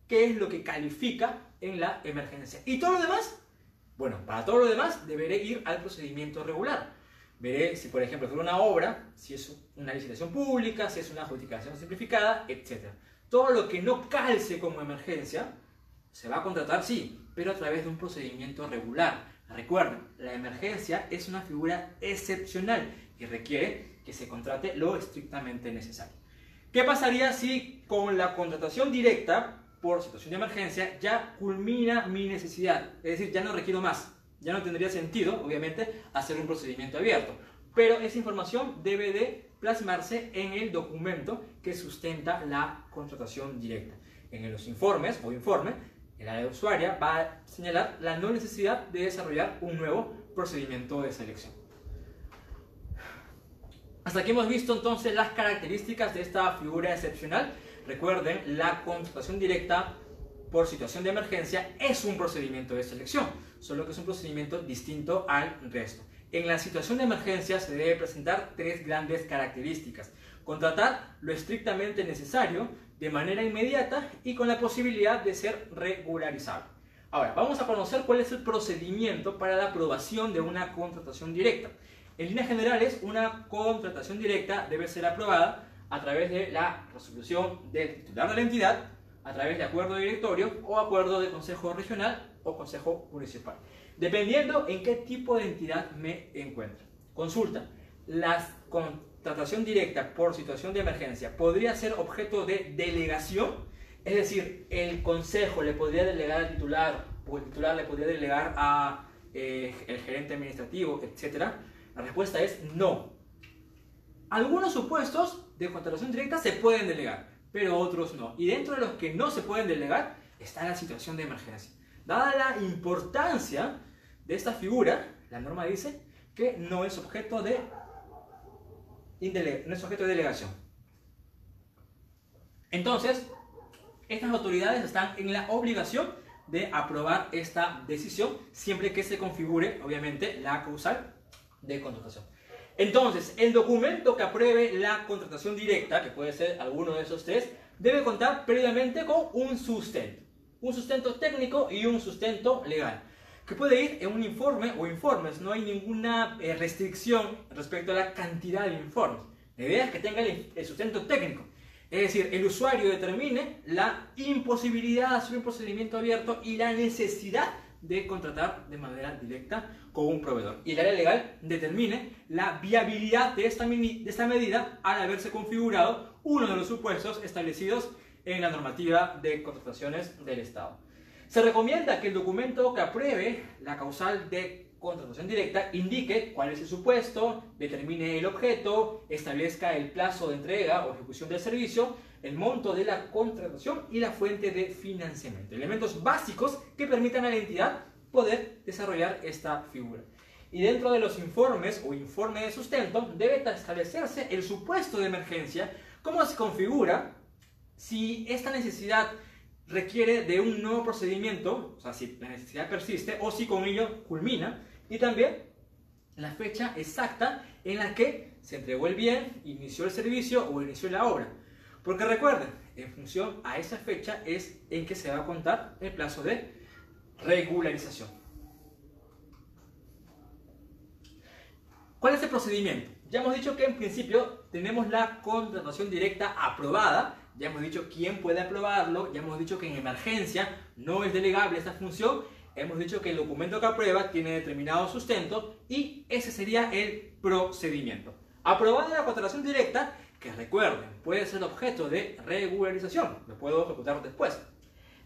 qué es lo que califica en la emergencia. Y todo lo demás, bueno, para todo lo demás deberé ir al procedimiento regular. Veré si, por ejemplo, es una obra, si es una licitación pública, si es una adjudicación simplificada, etc. Todo lo que no calce como emergencia se va a contratar, sí, pero a través de un procedimiento regular. Recuerden, la emergencia es una figura excepcional y requiere que se contrate lo estrictamente necesario. ¿Qué pasaría si con la contratación directa por situación de emergencia ya culmina mi necesidad? Es decir, ya no requiero más ya no tendría sentido, obviamente, hacer un procedimiento abierto. Pero esa información debe de plasmarse en el documento que sustenta la contratación directa. En los informes o informe, el área usuaria va a señalar la no necesidad de desarrollar un nuevo procedimiento de selección. Hasta aquí hemos visto entonces las características de esta figura excepcional. Recuerden, la contratación directa por situación de emergencia es un procedimiento de selección, solo que es un procedimiento distinto al resto. En la situación de emergencia se debe presentar tres grandes características. Contratar lo estrictamente necesario, de manera inmediata y con la posibilidad de ser regularizado. Ahora, vamos a conocer cuál es el procedimiento para la aprobación de una contratación directa. En líneas generales, una contratación directa debe ser aprobada a través de la resolución del titular de la entidad a través de acuerdo de directorio o acuerdo de consejo regional o consejo municipal, dependiendo en qué tipo de entidad me encuentro. Consulta, la contratación directa por situación de emergencia podría ser objeto de delegación, es decir, el consejo le podría delegar al titular o el titular le podría delegar a eh, el gerente administrativo, etc. La respuesta es no. Algunos supuestos de contratación directa se pueden delegar, pero otros no. Y dentro de los que no se pueden delegar está la situación de emergencia. Dada la importancia de esta figura, la norma dice que no es objeto de no es sujeto de delegación. Entonces, estas autoridades están en la obligación de aprobar esta decisión siempre que se configure, obviamente, la causal de contratación. Entonces, el documento que apruebe la contratación directa, que puede ser alguno de esos tres, debe contar previamente con un sustento. Un sustento técnico y un sustento legal. Que puede ir en un informe o informes. No hay ninguna eh, restricción respecto a la cantidad de informes. La idea es que tenga el sustento técnico. Es decir, el usuario determine la imposibilidad de hacer un procedimiento abierto y la necesidad de contratar de manera directa con un proveedor. Y el área legal determine la viabilidad de esta, de esta medida al haberse configurado uno de los supuestos establecidos en la normativa de contrataciones del Estado. Se recomienda que el documento que apruebe la causal de contratación directa indique cuál es el supuesto, determine el objeto, establezca el plazo de entrega o ejecución del servicio, el monto de la contratación y la fuente de financiamiento. Elementos básicos que permitan a la entidad poder desarrollar esta figura. Y dentro de los informes o informe de sustento debe establecerse el supuesto de emergencia, cómo se configura, si esta necesidad requiere de un nuevo procedimiento, o sea, si la necesidad persiste o si con ello culmina, y también la fecha exacta en la que se entregó el bien, inició el servicio o inició la obra. Porque recuerden, en función a esa fecha es en que se va a contar el plazo de regularización. ¿Cuál es el procedimiento? Ya hemos dicho que en principio tenemos la contratación directa aprobada, ya hemos dicho quién puede aprobarlo, ya hemos dicho que en emergencia no es delegable esta función hemos dicho que el documento que aprueba tiene determinado sustento y ese sería el procedimiento. Aprobada la contratación directa, que recuerden, puede ser objeto de regularización, lo puedo ejecutar después.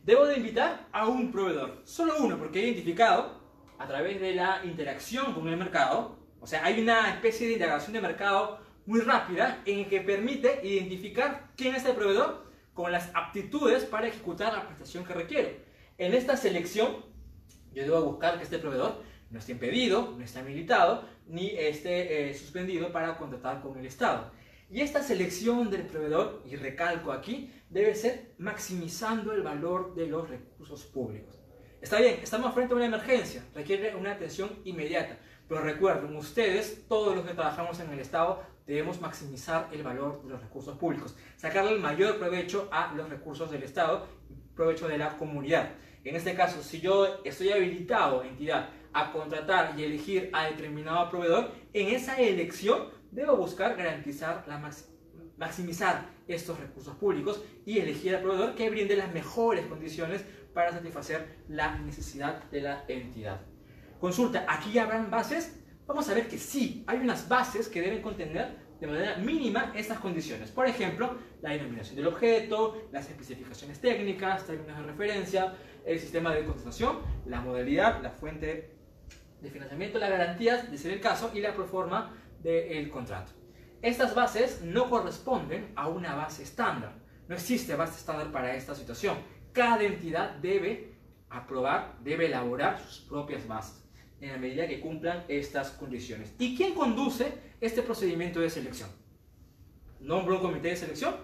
Debo de invitar a un proveedor, solo uno, porque he identificado a través de la interacción con el mercado, o sea, hay una especie de integración de mercado muy rápida en que permite identificar quién es el proveedor con las aptitudes para ejecutar la prestación que requiero. En esta selección yo debo buscar que este proveedor no esté impedido, no esté habilitado, ni esté eh, suspendido para contratar con el Estado. Y esta selección del proveedor, y recalco aquí, debe ser maximizando el valor de los recursos públicos. Está bien, estamos frente a una emergencia, requiere una atención inmediata, pero recuerden, ustedes, todos los que trabajamos en el Estado, debemos maximizar el valor de los recursos públicos, sacarle el mayor provecho a los recursos del Estado, provecho de la comunidad. En este caso, si yo estoy habilitado, entidad, a contratar y elegir a determinado proveedor, en esa elección debo buscar garantizar, la maximizar estos recursos públicos y elegir al proveedor que brinde las mejores condiciones para satisfacer la necesidad de la entidad. Consulta, ¿aquí habrán bases? Vamos a ver que sí, hay unas bases que deben contener de manera mínima estas condiciones. Por ejemplo, la denominación del objeto, las especificaciones técnicas, términos de referencia, el sistema de contratación, la modalidad, la fuente de financiamiento, las garantías, de ser el caso, y la proforma del contrato. Estas bases no corresponden a una base estándar. No existe base estándar para esta situación. Cada entidad debe aprobar, debe elaborar sus propias bases en la medida que cumplan estas condiciones. ¿Y quién conduce este procedimiento de selección? ¿Nombra un comité de selección?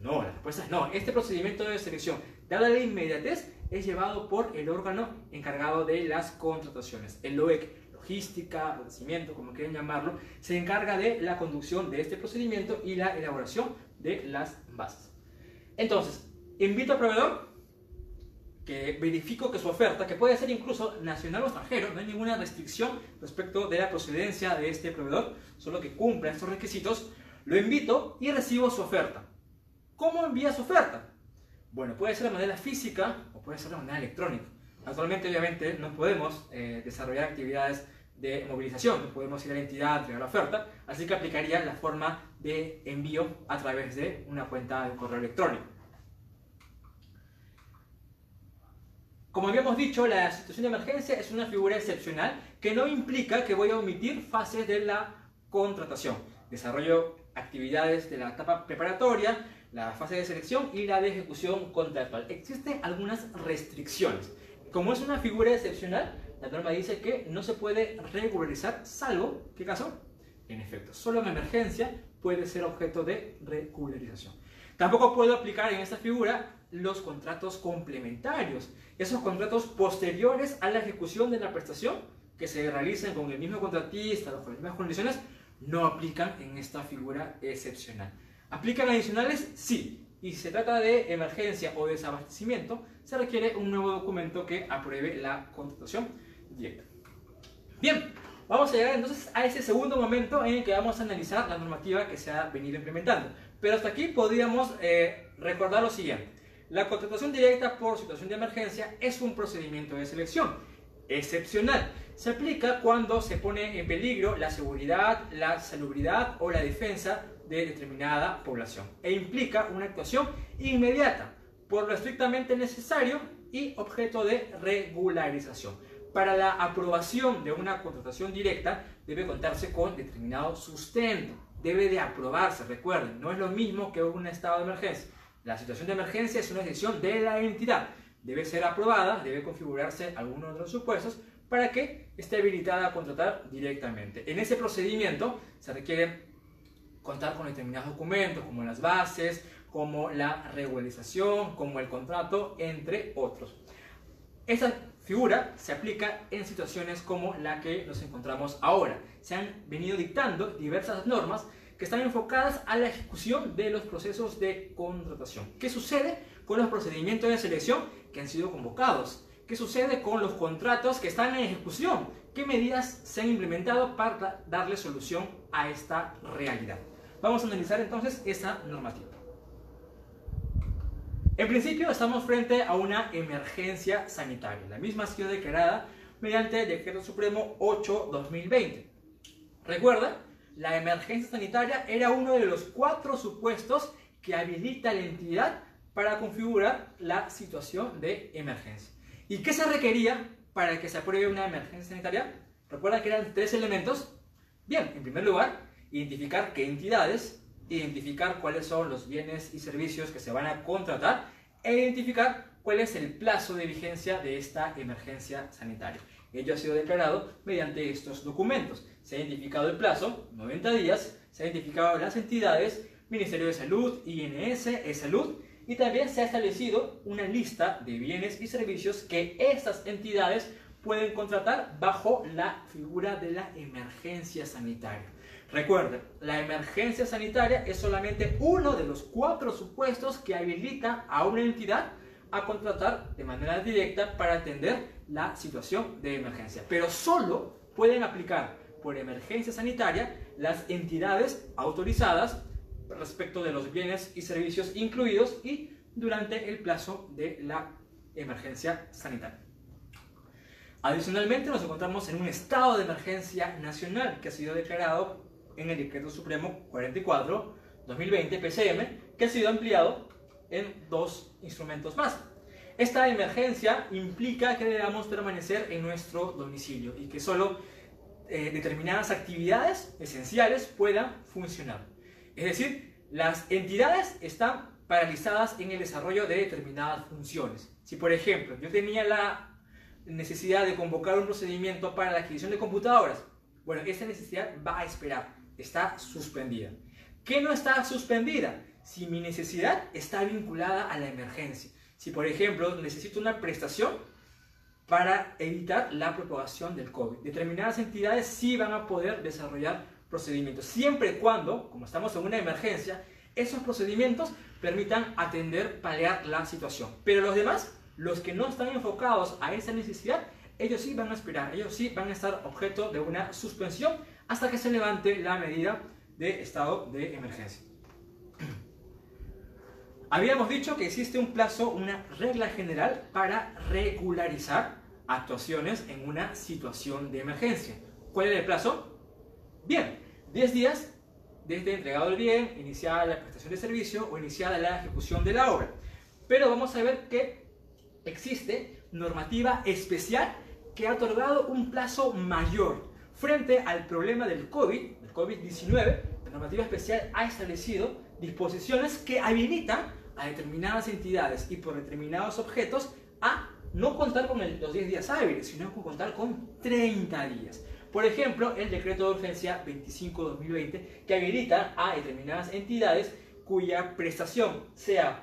No, la respuesta es no. Este procedimiento de selección, dada la inmediatez, es llevado por el órgano encargado de las contrataciones. El LOEC, logística, abastecimiento, como quieran llamarlo, se encarga de la conducción de este procedimiento y la elaboración de las bases. Entonces, invito al proveedor que verifico que su oferta, que puede ser incluso nacional o extranjero, no hay ninguna restricción respecto de la procedencia de este proveedor, solo que cumpla estos requisitos, lo invito y recibo su oferta. ¿Cómo envía su oferta? Bueno, puede ser de manera física o puede ser de manera electrónica. Actualmente, obviamente, no podemos eh, desarrollar actividades de movilización, no podemos ir a la entidad a entregar la oferta, así que aplicaría la forma de envío a través de una cuenta de correo electrónico. Como habíamos dicho, la situación de emergencia es una figura excepcional que no implica que voy a omitir fases de la contratación. Desarrollo actividades de la etapa preparatoria, la fase de selección y la de ejecución contractual. Existen algunas restricciones. Como es una figura excepcional, la norma dice que no se puede regularizar salvo, ¿qué caso? En efecto, solo en emergencia puede ser objeto de regularización. Tampoco puedo aplicar en esta figura los contratos complementarios, esos contratos posteriores a la ejecución de la prestación que se realicen con el mismo contratista o con las mismas condiciones, no aplican en esta figura excepcional. ¿Aplican adicionales? Sí. Y si se trata de emergencia o desabastecimiento, se requiere un nuevo documento que apruebe la contratación directa. Bien, vamos a llegar entonces a ese segundo momento en el que vamos a analizar la normativa que se ha venido implementando. Pero hasta aquí podríamos eh, recordar lo siguiente. La contratación directa por situación de emergencia es un procedimiento de selección excepcional. Se aplica cuando se pone en peligro la seguridad, la salubridad o la defensa de determinada población e implica una actuación inmediata por lo estrictamente necesario y objeto de regularización. Para la aprobación de una contratación directa debe contarse con determinado sustento, debe de aprobarse, recuerden, no es lo mismo que un estado de emergencia. La situación de emergencia es una decisión de la entidad, debe ser aprobada, debe configurarse alguno de los supuestos para que esté habilitada a contratar directamente. En ese procedimiento se requiere contar con determinados documentos como las bases, como la regularización, como el contrato, entre otros. Esta figura se aplica en situaciones como la que nos encontramos ahora. Se han venido dictando diversas normas que están enfocadas a la ejecución de los procesos de contratación. ¿Qué sucede con los procedimientos de selección que han sido convocados? ¿Qué sucede con los contratos que están en ejecución? ¿Qué medidas se han implementado para darle solución a esta realidad? Vamos a analizar entonces esa normativa. En principio estamos frente a una emergencia sanitaria. La misma ha sido declarada mediante el Decreto Supremo 8-2020. Recuerda, la emergencia sanitaria era uno de los cuatro supuestos que habilita la entidad para configurar la situación de emergencia. ¿Y qué se requería para que se apruebe una emergencia sanitaria? Recuerda que eran tres elementos. Bien, en primer lugar, identificar qué entidades, identificar cuáles son los bienes y servicios que se van a contratar e identificar cuál es el plazo de vigencia de esta emergencia sanitaria. Ello ha sido declarado mediante estos documentos. Se ha identificado el plazo, 90 días, se ha identificado las entidades, Ministerio de Salud, INS, E-Salud, y también se ha establecido una lista de bienes y servicios que estas entidades pueden contratar bajo la figura de la emergencia sanitaria. Recuerden, la emergencia sanitaria es solamente uno de los cuatro supuestos que habilita a una entidad a contratar de manera directa para atender la situación de emergencia. Pero solo pueden aplicar por emergencia sanitaria las entidades autorizadas respecto de los bienes y servicios incluidos y durante el plazo de la emergencia sanitaria. Adicionalmente nos encontramos en un estado de emergencia nacional que ha sido declarado en el Decreto Supremo 44-2020 PCM, que ha sido ampliado en dos instrumentos más. Esta emergencia implica que debamos permanecer en nuestro domicilio y que solo eh, determinadas actividades esenciales puedan funcionar. Es decir, las entidades están paralizadas en el desarrollo de determinadas funciones. Si, por ejemplo, yo tenía la necesidad de convocar un procedimiento para la adquisición de computadoras, bueno, esa necesidad va a esperar está suspendida. ¿Qué no está suspendida? Si mi necesidad está vinculada a la emergencia. Si, por ejemplo, necesito una prestación para evitar la propagación del COVID. Determinadas entidades sí van a poder desarrollar procedimientos, siempre y cuando, como estamos en una emergencia, esos procedimientos permitan atender, paliar la situación. Pero los demás, los que no están enfocados a esa necesidad, ellos sí van a esperar, ellos sí van a estar objeto de una suspensión hasta que se levante la medida de estado de emergencia. Habíamos dicho que existe un plazo, una regla general para regularizar actuaciones en una situación de emergencia. ¿Cuál es el plazo? Bien, 10 días desde entregado el bien, iniciada la prestación de servicio o iniciada la ejecución de la obra. Pero vamos a ver que existe normativa especial que ha otorgado un plazo mayor Frente al problema del COVID, del COVID-19, la normativa especial ha establecido disposiciones que habilitan a determinadas entidades y por determinados objetos a no contar con los 10 días hábiles, sino con contar con 30 días. Por ejemplo, el decreto de urgencia 25-2020 que habilita a determinadas entidades cuya prestación sea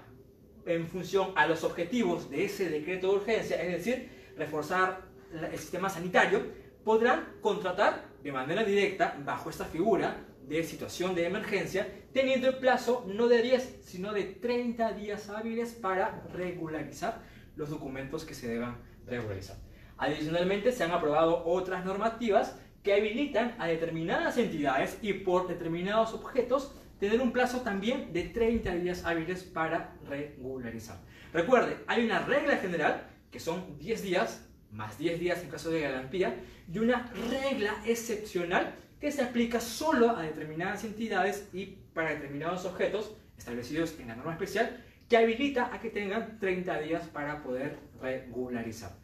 en función a los objetivos de ese decreto de urgencia, es decir, reforzar el sistema sanitario, podrán contratar de manera directa bajo esta figura de situación de emergencia, teniendo el plazo no de 10, sino de 30 días hábiles para regularizar los documentos que se deban regularizar. Adicionalmente, se han aprobado otras normativas que habilitan a determinadas entidades y por determinados objetos tener un plazo también de 30 días hábiles para regularizar. Recuerde, hay una regla general que son 10 días, más 10 días en caso de garantía, y una regla excepcional que se aplica solo a determinadas entidades y para determinados objetos establecidos en la norma especial que habilita a que tengan 30 días para poder regularizar.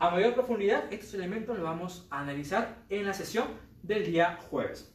A mayor profundidad, estos elementos los vamos a analizar en la sesión del día jueves.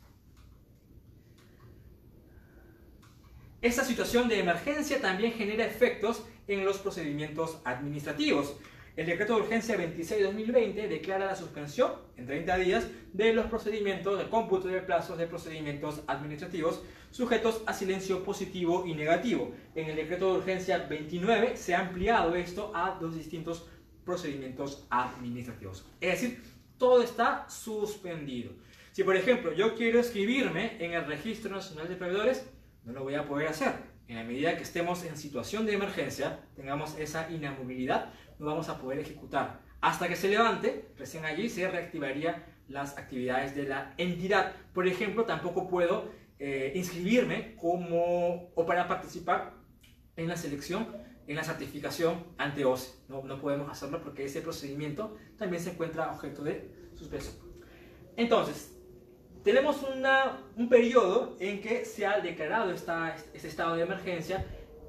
Esta situación de emergencia también genera efectos en los procedimientos administrativos. El decreto de urgencia 26-2020 declara la suspensión en 30 días de los procedimientos de cómputo de plazos de procedimientos administrativos sujetos a silencio positivo y negativo. En el decreto de urgencia 29 se ha ampliado esto a dos distintos procedimientos administrativos. Es decir, todo está suspendido. Si por ejemplo yo quiero escribirme en el Registro Nacional de Proveedores, no lo voy a poder hacer. En la medida que estemos en situación de emergencia, tengamos esa inamovilidad, no vamos a poder ejecutar. Hasta que se levante, recién allí se reactivarían las actividades de la entidad. Por ejemplo, tampoco puedo eh, inscribirme como o para participar en la selección en la certificación ante OCE. No, no podemos hacerlo porque ese procedimiento también se encuentra objeto de suspensión. Entonces, tenemos una, un periodo en que se ha declarado esta, este estado de emergencia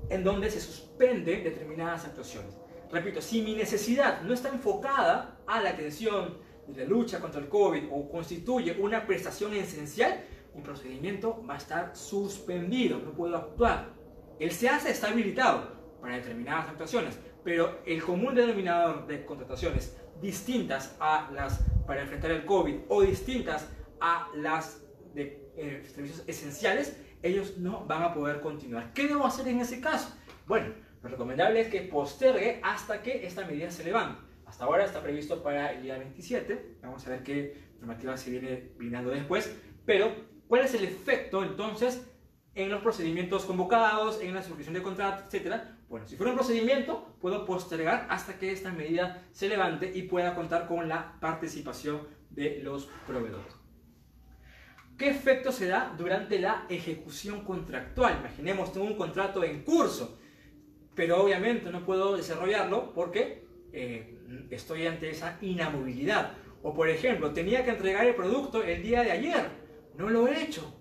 en donde se suspende determinadas actuaciones. Repito, si mi necesidad no está enfocada a la atención de la lucha contra el COVID o constituye una prestación esencial, mi procedimiento va a estar suspendido, no puedo actuar. El SEASA está habilitado, para determinadas actuaciones, pero el común denominador de contrataciones distintas a las para enfrentar el COVID o distintas a las de eh, servicios esenciales, ellos no van a poder continuar. ¿Qué debo hacer en ese caso? Bueno, lo recomendable es que postergue hasta que esta medida se levante. Hasta ahora está previsto para el día 27, vamos a ver qué normativa se viene brindando después, pero ¿cuál es el efecto entonces en los procedimientos convocados, en la suscripción de contrato, etcétera? Bueno, si fuera un procedimiento, puedo postergar hasta que esta medida se levante y pueda contar con la participación de los proveedores. ¿Qué efecto se da durante la ejecución contractual? Imaginemos, tengo un contrato en curso, pero obviamente no puedo desarrollarlo porque eh, estoy ante esa inamovilidad. O por ejemplo, tenía que entregar el producto el día de ayer, no lo he hecho,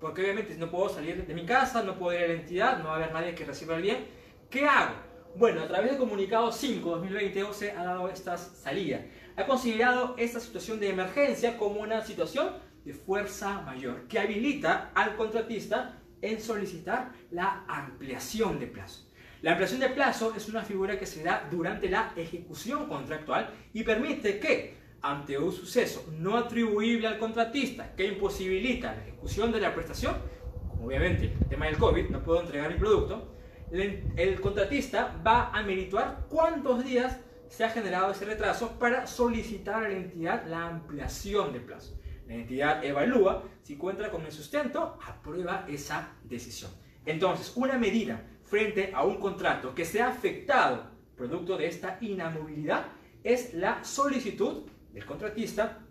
porque obviamente no puedo salir de mi casa, no puedo ir a la entidad, no va a haber nadie que reciba el bien ¿Qué hago? Bueno, a través del comunicado 5-2020 OCE ha dado estas salidas. Ha considerado esta situación de emergencia como una situación de fuerza mayor que habilita al contratista en solicitar la ampliación de plazo. La ampliación de plazo es una figura que se da durante la ejecución contractual y permite que, ante un suceso no atribuible al contratista que imposibilita la ejecución de la prestación, como obviamente el tema del COVID, no puedo entregar mi producto, el contratista va a merituar cuántos días se ha generado ese retraso para solicitar a la entidad la ampliación de plazo. La entidad evalúa si cuenta con el sustento, aprueba esa decisión. Entonces, una medida frente a un contrato que sea afectado producto de esta inamovilidad es la solicitud del contratista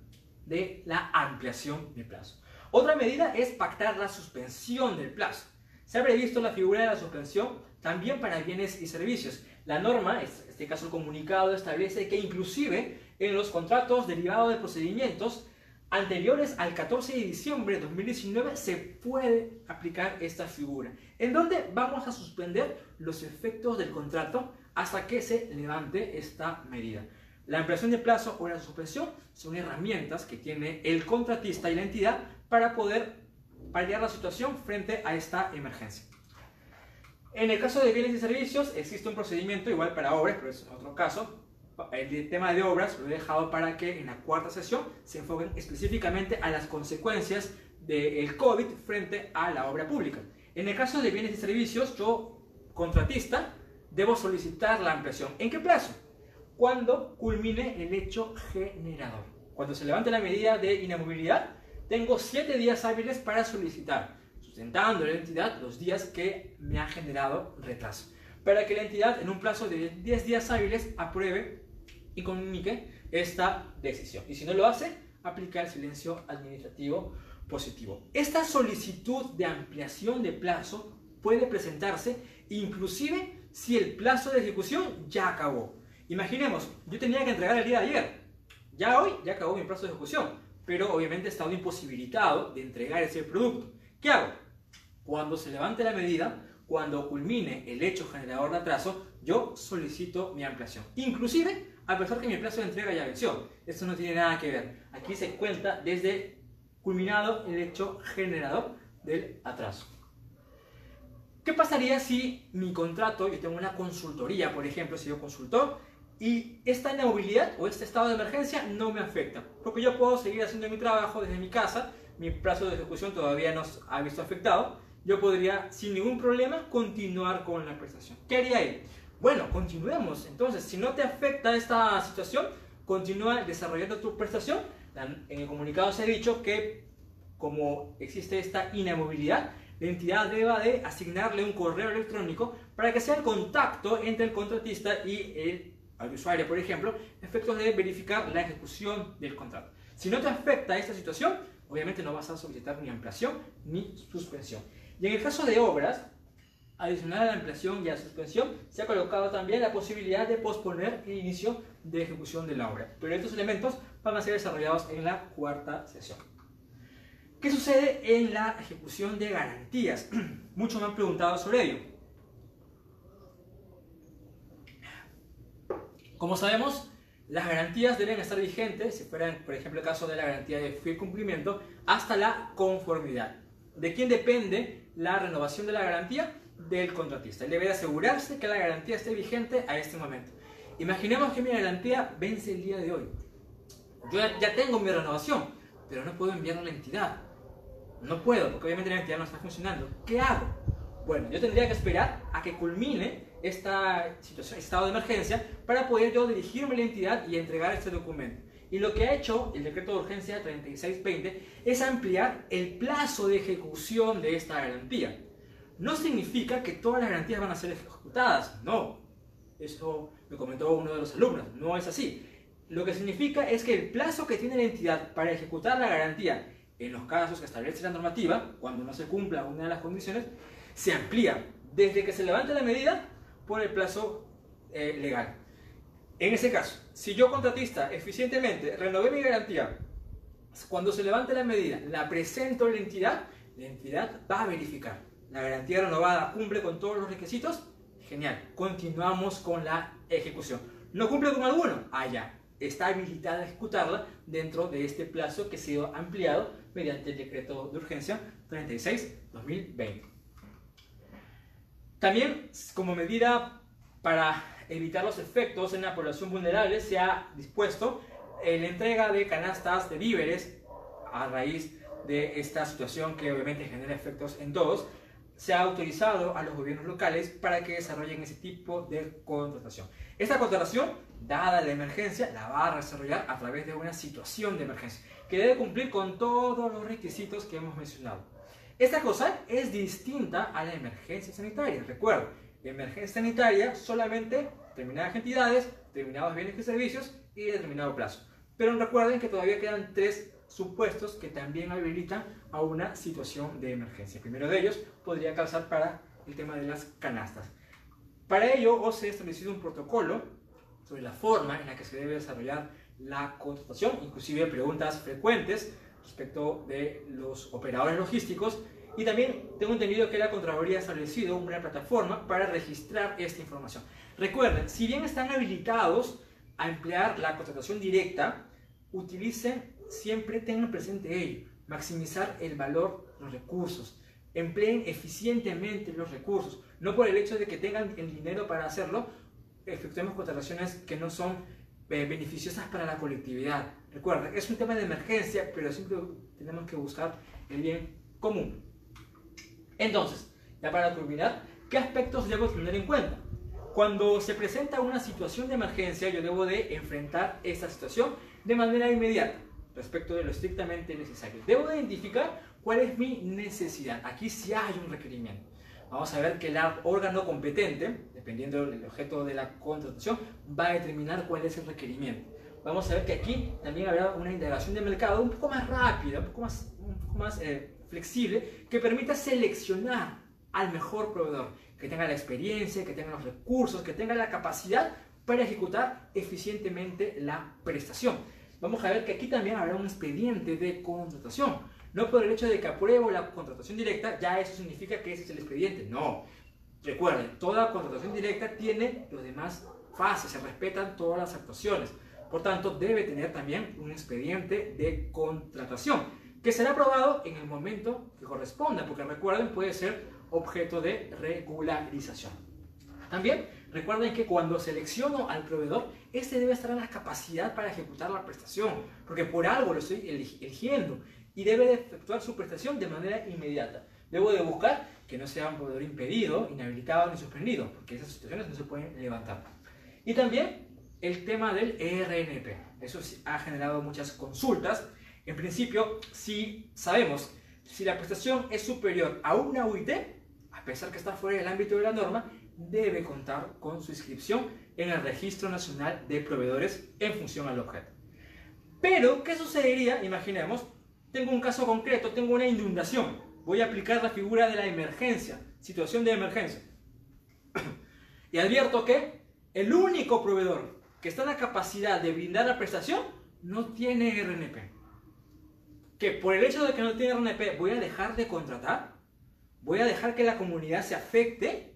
de la ampliación de plazo. Otra medida es pactar la suspensión del plazo. Se ha previsto la figura de la suspensión también para bienes y servicios. La norma, en este caso el comunicado, establece que inclusive en los contratos derivados de procedimientos anteriores al 14 de diciembre de 2019 se puede aplicar esta figura, en donde vamos a suspender los efectos del contrato hasta que se levante esta medida. La ampliación de plazo o la suspensión son herramientas que tiene el contratista y la entidad para poder paliar la situación frente a esta emergencia. En el caso de bienes y servicios existe un procedimiento igual para obras, pero es otro caso, el tema de obras lo he dejado para que en la cuarta sesión se enfoquen específicamente a las consecuencias del COVID frente a la obra pública. En el caso de bienes y servicios, yo, contratista, debo solicitar la ampliación. ¿En qué plazo? Cuando culmine el hecho generador. Cuando se levante la medida de inamovilidad, tengo 7 días hábiles para solicitar, sustentando la entidad los días que me ha generado retraso, para que la entidad en un plazo de 10 días hábiles apruebe y comunique esta decisión. Y si no lo hace, aplica el silencio administrativo positivo. Esta solicitud de ampliación de plazo puede presentarse inclusive si el plazo de ejecución ya acabó. Imaginemos, yo tenía que entregar el día de ayer. Ya hoy ya acabó mi plazo de ejecución, pero obviamente he estado imposibilitado de entregar ese producto. ¿Qué hago? Cuando se levante la medida, cuando culmine el hecho generador de atraso, yo solicito mi ampliación. Inclusive, a pesar que mi plazo de entrega ya venció. Esto no tiene nada que ver. Aquí se cuenta desde culminado el hecho generador del atraso. ¿Qué pasaría si mi contrato, yo tengo una consultoría, por ejemplo, si yo consultor, y esta inmovilidad o este estado de emergencia no me afecta? Porque yo puedo seguir haciendo mi trabajo desde mi casa, mi plazo de ejecución todavía no ha visto afectado, yo podría sin ningún problema continuar con la prestación. ¿Qué haría ahí? Bueno, continuemos. Entonces, si no te afecta esta situación, continúa desarrollando tu prestación en el comunicado se ha dicho que como existe esta inamovilidad, la entidad deba de asignarle un correo electrónico para que sea el contacto entre el contratista y el, usuario, por ejemplo, efectos de verificar la ejecución del contrato. Si no te afecta esta situación, obviamente no vas a solicitar ni ampliación ni suspensión. Y en el caso de obras, adicional a la ampliación y a la suspensión, se ha colocado también la posibilidad de posponer el inicio de ejecución de la obra. Pero estos elementos van a ser desarrollados en la cuarta sesión. ¿Qué sucede en la ejecución de garantías? Muchos me han preguntado sobre ello. Como sabemos, las garantías deben estar vigentes, si fuera, por ejemplo, el caso de la garantía de fiel cumplimiento, hasta la conformidad. ¿De quién depende la renovación de la garantía? Del contratista. Él debe asegurarse que la garantía esté vigente a este momento. Imaginemos que mi garantía vence el día de hoy. Yo ya, tengo mi renovación, pero no puedo enviarla a la entidad. No puedo, porque obviamente la entidad no está funcionando. ¿Qué hago? Bueno, yo tendría que esperar a que culmine esta situación, estado de emergencia, para poder yo dirigirme a la entidad y entregar este documento. Y lo que ha hecho el decreto de urgencia 3620 es ampliar el plazo de ejecución de esta garantía. No significa que todas las garantías van a ser ejecutadas, no. Eso me comentó uno de los alumnos, no es así. Lo que significa es que el plazo que tiene la entidad para ejecutar la garantía en los casos que establece la normativa, cuando no se cumpla una de las condiciones, se amplía desde que se levante la medida por el plazo eh, legal. En ese caso, si yo contratista eficientemente renové mi garantía, cuando se levante la medida, la presento a la entidad, la entidad va a verificar. La garantía renovada cumple con todos los requisitos. Genial. Continuamos con la ejecución. ¿No cumple con alguno? Ah, ya está habilitada a ejecutarla dentro de este plazo que ha sido ampliado mediante el decreto de urgencia 36-2020. También, como medida para evitar los efectos en la población vulnerable, se ha dispuesto la entrega de canastas de víveres a raíz de esta situación que obviamente genera efectos en todos, se ha autorizado a los gobiernos locales para que desarrollen ese tipo de contratación. Esta contratación, dada la emergencia, la va a desarrollar a través de una situación de emergencia, que debe cumplir con todos los requisitos que hemos mencionado. Esta cosa es distinta a la emergencia sanitaria. Recuerden, emergencia sanitaria solamente determinadas entidades, determinados bienes y servicios y determinado plazo. Pero recuerden que todavía quedan tres supuestos que también habilitan a una situación de emergencia. El primero de ellos podría causar para el tema de las canastas. Para ello, OCE ha establecido un protocolo sobre la forma en la que se debe desarrollar la contratación, inclusive preguntas frecuentes respecto de los operadores logísticos y también tengo entendido que la Contraloría ha establecido una plataforma para registrar esta información. Recuerden, si bien están habilitados a emplear la contratación directa, utilicen, siempre tengan presente ello, maximizar el valor los recursos, empleen eficientemente los recursos, no por el hecho de que tengan el dinero para hacerlo, efectuemos contrataciones que no son eh, beneficiosas para la colectividad. Recuerda, es un tema de emergencia, pero siempre tenemos que buscar el bien común. Entonces, ya para culminar, ¿qué aspectos debo tener en cuenta? Cuando se presenta una situación de emergencia, yo debo de enfrentar esa situación de manera inmediata respecto de lo estrictamente necesario. Debo de identificar cuál es mi necesidad. Aquí sí hay un requerimiento. Vamos a ver que el órgano competente, dependiendo del objeto de la contratación, va a determinar cuál es el requerimiento. Vamos a ver que aquí también habrá una indagación de mercado un poco más rápida, un poco más, un poco más eh, flexible, que permita seleccionar al mejor proveedor, que tenga la experiencia, que tenga los recursos, que tenga la capacidad para ejecutar eficientemente la prestación vamos a ver que aquí también habrá un expediente de contratación. No por el hecho de que apruebo la contratación directa, ya eso significa que ese es el expediente. No. Recuerden, toda contratación directa tiene los demás fases, se respetan todas las actuaciones. Por tanto, debe tener también un expediente de contratación, que será aprobado en el momento que corresponda, porque recuerden, puede ser objeto de regularización. También recuerden que cuando selecciono al proveedor, este debe estar en la capacidad para ejecutar la prestación, porque por algo lo estoy eligiendo y debe de efectuar su prestación de manera inmediata. Debo de buscar que no sea un proveedor impedido, inhabilitado ni suspendido, porque esas situaciones no se pueden levantar. Y también el tema del ERNP. Eso ha generado muchas consultas. En principio, si sabemos si la prestación es superior a una UIT, a pesar que está fuera del ámbito de la norma, debe contar con su inscripción en el Registro Nacional de Proveedores en función al objeto. Pero, ¿qué sucedería? Imaginemos, tengo un caso concreto, tengo una inundación, voy a aplicar la figura de la emergencia, situación de emergencia. y advierto que el único proveedor que está en la capacidad de brindar la prestación no tiene RNP. Que por el hecho de que no tiene RNP voy a dejar de contratar, voy a dejar que la comunidad se afecte.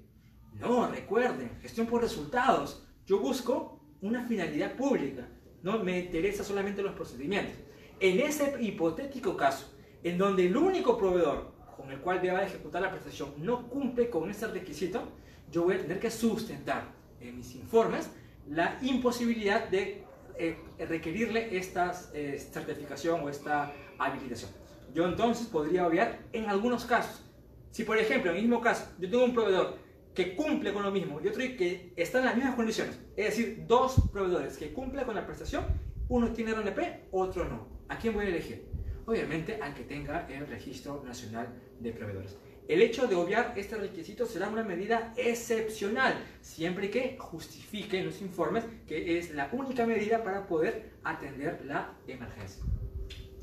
No, recuerden, gestión por resultados. Yo busco una finalidad pública, no me interesa solamente los procedimientos. En ese hipotético caso, en donde el único proveedor con el cual deba ejecutar la prestación no cumple con ese requisito, yo voy a tener que sustentar en mis informes la imposibilidad de eh, requerirle esta eh, certificación o esta habilitación. Yo entonces podría obviar en algunos casos. Si por ejemplo, en el mismo caso, yo tengo un proveedor que cumple con lo mismo y otro que está en las mismas condiciones. Es decir, dos proveedores que cumplen con la prestación, uno tiene RNP, otro no. ¿A quién voy a elegir? Obviamente al que tenga el Registro Nacional de Proveedores. El hecho de obviar este requisito será una medida excepcional, siempre que justifique en los informes que es la única medida para poder atender la emergencia.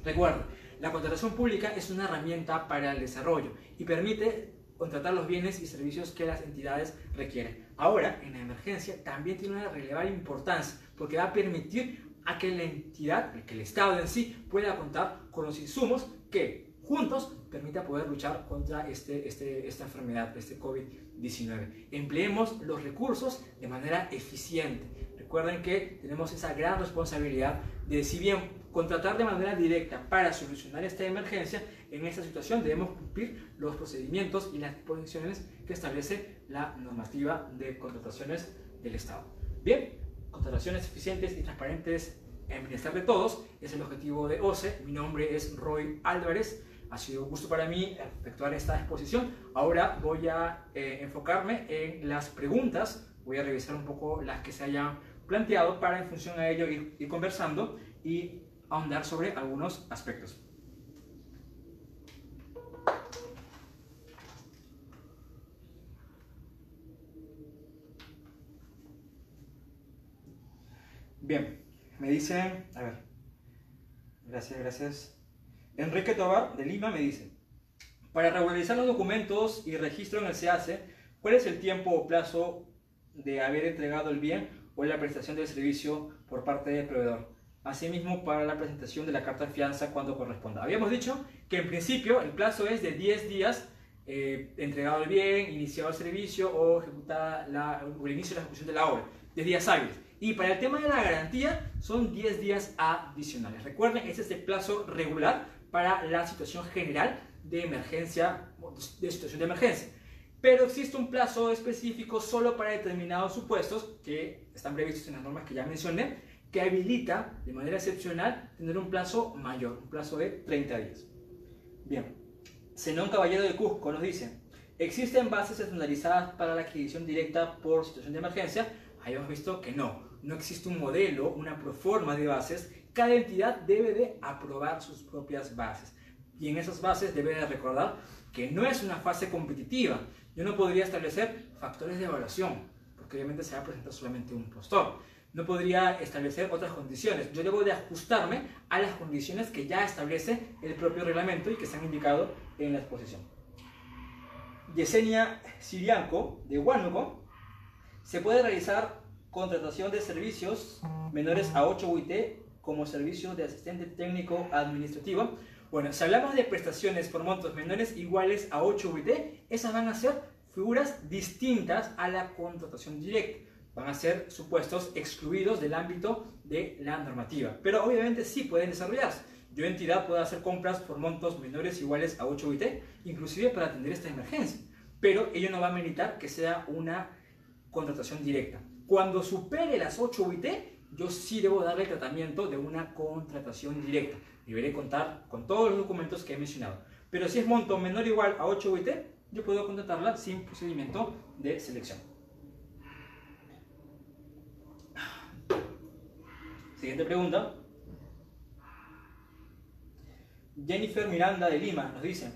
Recuerda, la contratación pública es una herramienta para el desarrollo y permite contratar los bienes y servicios que las entidades requieren. Ahora, en la emergencia, también tiene una relevante importancia porque va a permitir a que la entidad, que el Estado en sí, pueda contar con los insumos que juntos permita poder luchar contra este, este, esta enfermedad, este COVID-19. Empleemos los recursos de manera eficiente. Recuerden que tenemos esa gran responsabilidad de, si bien contratar de manera directa para solucionar esta emergencia, en esta situación debemos cumplir los procedimientos y las disposiciones que establece la normativa de contrataciones del Estado. Bien, contrataciones eficientes y transparentes en bienestar de todos es el objetivo de OCE. Mi nombre es Roy Álvarez. Ha sido un gusto para mí efectuar esta exposición. Ahora voy a eh, enfocarme en las preguntas. Voy a revisar un poco las que se hayan planteado para en función a ello ir, ir conversando y ahondar sobre algunos aspectos. Bien, me dicen, a ver, gracias, gracias. Enrique Tobar de Lima me dice, para regularizar los documentos y registro en el SEACE, ¿cuál es el tiempo o plazo de haber entregado el bien o la prestación del servicio por parte del proveedor? Asimismo, para la presentación de la carta de fianza cuando corresponda. Habíamos dicho que en principio el plazo es de 10 días eh, entregado el bien, iniciado el servicio o ejecutada la, el inicio de la ejecución de la obra, 10 días hábiles. Y para el tema de la garantía son 10 días adicionales. Recuerden, ese es el plazo regular para la situación general de emergencia, de situación de emergencia. Pero existe un plazo específico solo para determinados supuestos que están previstos en las normas que ya mencioné que habilita de manera excepcional tener un plazo mayor, un plazo de 30 días. Bien, Zenón Caballero de Cusco nos dice, ¿existen bases estandarizadas para la adquisición directa por situación de emergencia? Ahí hemos visto que no, no existe un modelo, una proforma de bases, cada entidad debe de aprobar sus propias bases. Y en esas bases debe de recordar que no es una fase competitiva. Yo no podría establecer factores de evaluación, porque obviamente se va a presentar solamente un postor no podría establecer otras condiciones. Yo debo de ajustarme a las condiciones que ya establece el propio reglamento y que se han indicado en la exposición. Yesenia Sirianco, de Huánuco, se puede realizar contratación de servicios menores a 8 UIT como servicio de asistente técnico administrativo. Bueno, si hablamos de prestaciones por montos menores iguales a 8 UIT, esas van a ser figuras distintas a la contratación directa van a ser supuestos excluidos del ámbito de la normativa. Pero obviamente sí pueden desarrollarse. Yo entidad puedo hacer compras por montos menores iguales a 8 UIT, inclusive para atender esta emergencia. Pero ello no va a meditar que sea una contratación directa. Cuando supere las 8 UIT, yo sí debo darle tratamiento de una contratación directa. Deberé contar con todos los documentos que he mencionado. Pero si es monto menor o igual a 8 UIT, yo puedo contratarla sin procedimiento de selección. Siguiente pregunta. Jennifer Miranda de Lima nos dice,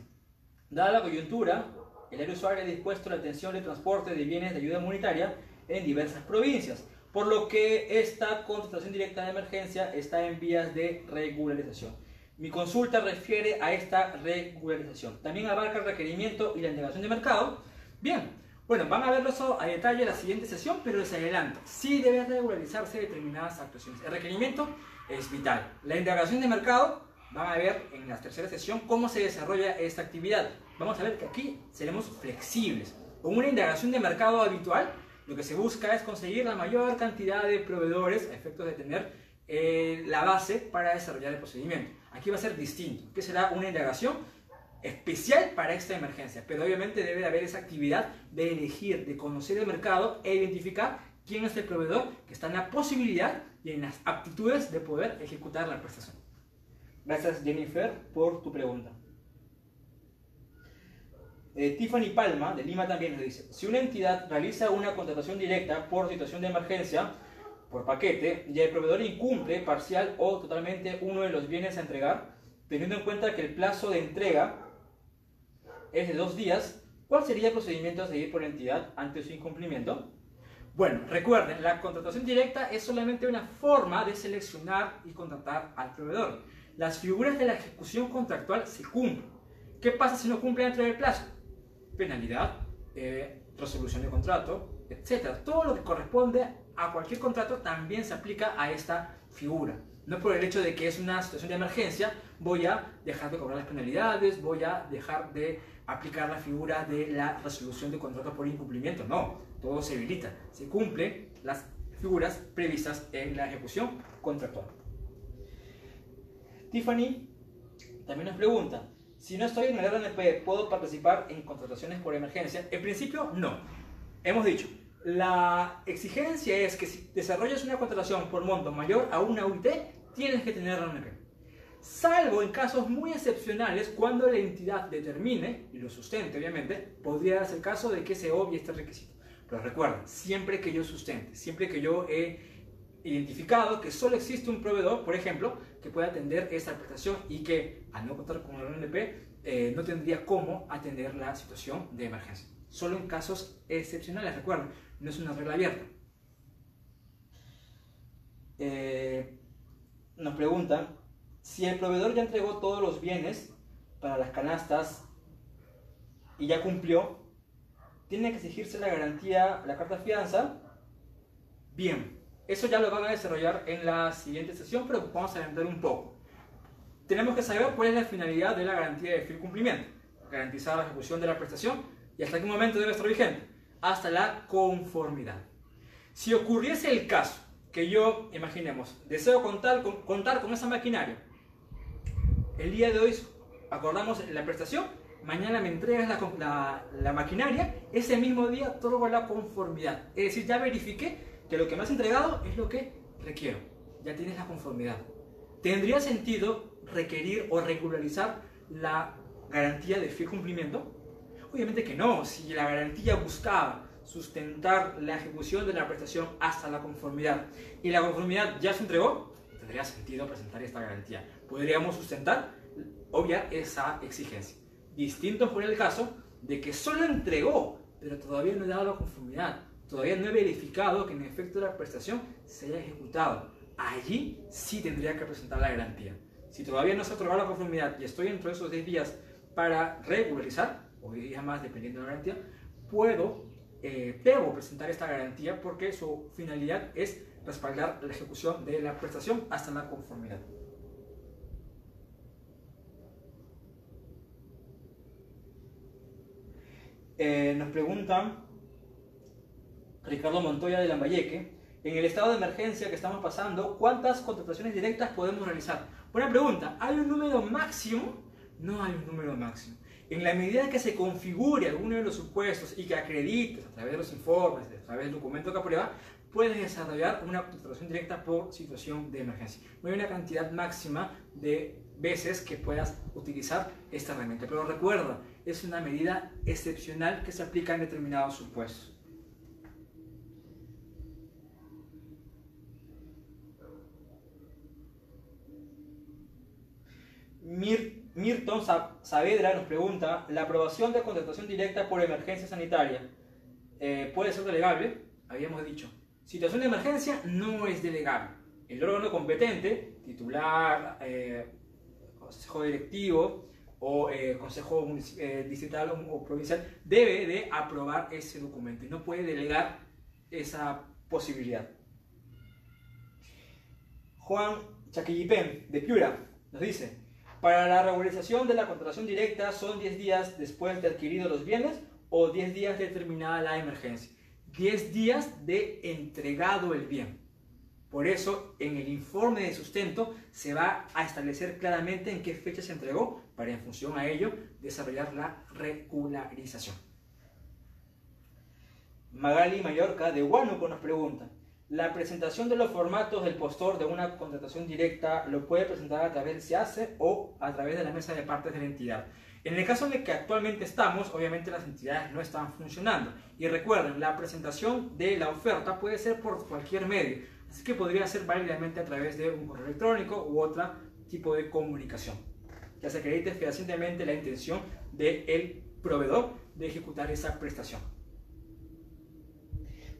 dada la coyuntura, el área usuario ha dispuesto la atención de transporte de bienes de ayuda humanitaria en diversas provincias, por lo que esta contratación directa de emergencia está en vías de regularización. Mi consulta refiere a esta regularización. También abarca el requerimiento y la indagación de mercado. Bien, bueno, van a verlo a detalle en la siguiente sesión, pero les adelanto, sí deben regularizarse determinadas actuaciones. El requerimiento es vital. La indagación de mercado, van a ver en la tercera sesión cómo se desarrolla esta actividad. Vamos a ver que aquí seremos flexibles. Con una indagación de mercado habitual, lo que se busca es conseguir la mayor cantidad de proveedores a efectos de tener eh, la base para desarrollar el procedimiento. Aquí va a ser distinto. ¿Qué será una indagación? Especial para esta emergencia, pero obviamente debe haber esa actividad de elegir, de conocer el mercado e identificar quién es el proveedor que está en la posibilidad y en las aptitudes de poder ejecutar la prestación. Gracias Jennifer por tu pregunta. Eh, Tiffany Palma de Lima también nos dice, si una entidad realiza una contratación directa por situación de emergencia, por paquete, y el proveedor incumple parcial o totalmente uno de los bienes a entregar, teniendo en cuenta que el plazo de entrega es de dos días, ¿cuál sería el procedimiento a seguir por la entidad ante su incumplimiento? Bueno, recuerden, la contratación directa es solamente una forma de seleccionar y contratar al proveedor. Las figuras de la ejecución contractual se cumplen. ¿Qué pasa si no cumple dentro del plazo? Penalidad, eh, resolución de contrato, etc. Todo lo que corresponde a cualquier contrato también se aplica a esta figura. No por el hecho de que es una situación de emergencia, voy a dejar de cobrar las penalidades, voy a dejar de aplicar la figura de la resolución de contrato por incumplimiento. No, todo se habilita, se cumplen las figuras previstas en la ejecución contractual. Tiffany también nos pregunta, si no estoy en el RNP, ¿puedo participar en contrataciones por emergencia? En principio, no. Hemos dicho, la exigencia es que si desarrollas una contratación por monto mayor a una UIT, tienes que tener RNP salvo en casos muy excepcionales cuando la entidad determine, y lo sustente obviamente, podría ser el caso de que se obvie este requisito. Pero recuerden, siempre que yo sustente, siempre que yo he identificado que solo existe un proveedor, por ejemplo, que pueda atender esta prestación y que al no contar con el RNP eh, no tendría cómo atender la situación de emergencia. Solo en casos excepcionales, recuerden, no es una regla abierta. Eh, nos preguntan si el proveedor ya entregó todos los bienes para las canastas y ya cumplió, tiene que exigirse la garantía, la carta fianza. Bien, eso ya lo van a desarrollar en la siguiente sesión, pero vamos a adelantar un poco. Tenemos que saber cuál es la finalidad de la garantía de cumplimiento. Garantizar la ejecución de la prestación y hasta qué momento debe estar vigente. Hasta la conformidad. Si ocurriese el caso que yo, imaginemos, deseo contar con, contar con esa maquinaria el día de hoy acordamos la prestación, mañana me entregas la, maquinaria, ese mismo día otorgo la conformidad. Es decir, ya verifiqué que lo que me has entregado es lo que requiero. ya tienes la conformidad. ¿Tendría sentido requerir o regularizar la garantía de fiel cumplimiento? Obviamente que no, si la garantía buscaba sustentar la ejecución de la prestación hasta la conformidad y la conformidad ya se entregó, tendría sentido presentar esta garantía. Podríamos sustentar, obviar esa exigencia. Distinto fue el caso de que solo entregó, pero todavía no ha dado la conformidad, todavía no he verificado que en efecto la prestación se haya ejecutado. Allí sí tendría que presentar la garantía. Si todavía no se ha otorgado la conformidad y estoy dentro de esos 10 días para regularizar, o 10 días más dependiendo de la garantía, puedo, eh, debo presentar esta garantía porque su finalidad es respaldar la ejecución de la prestación hasta la conformidad. Eh, nos preguntan Ricardo Montoya de Lambayeque, en el estado de emergencia que estamos pasando, ¿cuántas contrataciones directas podemos realizar? Buena pregunta, ¿hay un número máximo? No hay un número máximo. En la medida que se configure alguno de los supuestos y que acredites a través de los informes, a través del documento que aprueba, puedes desarrollar una contratación directa por situación de emergencia. No hay una cantidad máxima de veces que puedas utilizar esta herramienta, pero recuerda, es una medida excepcional que se aplica en determinados supuestos. Mirton Saavedra nos pregunta, ¿la aprobación de contratación directa por emergencia sanitaria eh, puede ser delegable? Habíamos dicho, situación de emergencia no es delegable. El órgano competente, titular, eh, consejo directivo o eh, consejo distrital o provincial, debe de aprobar ese documento y no puede delegar esa posibilidad. Juan Chaquillipén, de Piura, nos dice, para la regularización de la contratación directa son 10 días después de adquirido los bienes o 10 días de terminada la emergencia. 10 días de entregado el bien. Por eso, en el informe de sustento se va a establecer claramente en qué fecha se entregó para, en función a ello, desarrollar la regularización. Magali Mallorca de Huánuco nos pregunta, la presentación de los formatos del postor de una contratación directa lo puede presentar a través de SEACE o a través de la mesa de partes de la entidad. En el caso en el que actualmente estamos, obviamente las entidades no están funcionando. Y recuerden, la presentación de la oferta puede ser por cualquier medio. Así que podría ser válidamente a través de un correo electrónico u otro tipo de comunicación. Que se acredite fehacientemente la intención del proveedor de ejecutar esa prestación.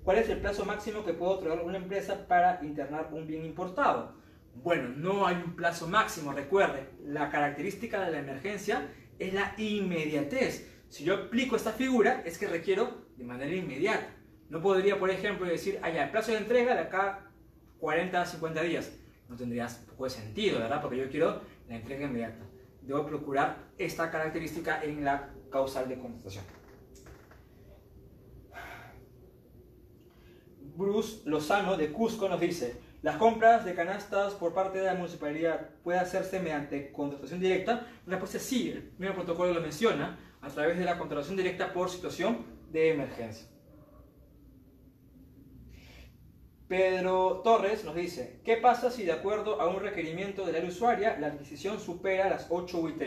¿Cuál es el plazo máximo que puede otorgar una empresa para internar un bien importado? Bueno, no hay un plazo máximo, recuerde, la característica de la emergencia es la inmediatez. Si yo aplico esta figura, es que requiero de manera inmediata. No podría, por ejemplo, decir, allá, el plazo de entrega de acá 40 a 50 días. No tendría un poco de sentido, ¿verdad? Porque yo quiero la entrega inmediata. Debo procurar esta característica en la causal de contratación. Bruce Lozano de Cusco nos dice, las compras de canastas por parte de la municipalidad puede hacerse mediante contratación directa. La respuesta es sí, el mismo protocolo lo menciona, a través de la contratación directa por situación de emergencia. Pedro Torres nos dice, ¿qué pasa si de acuerdo a un requerimiento de la usuaria la adquisición supera las 8 UIT?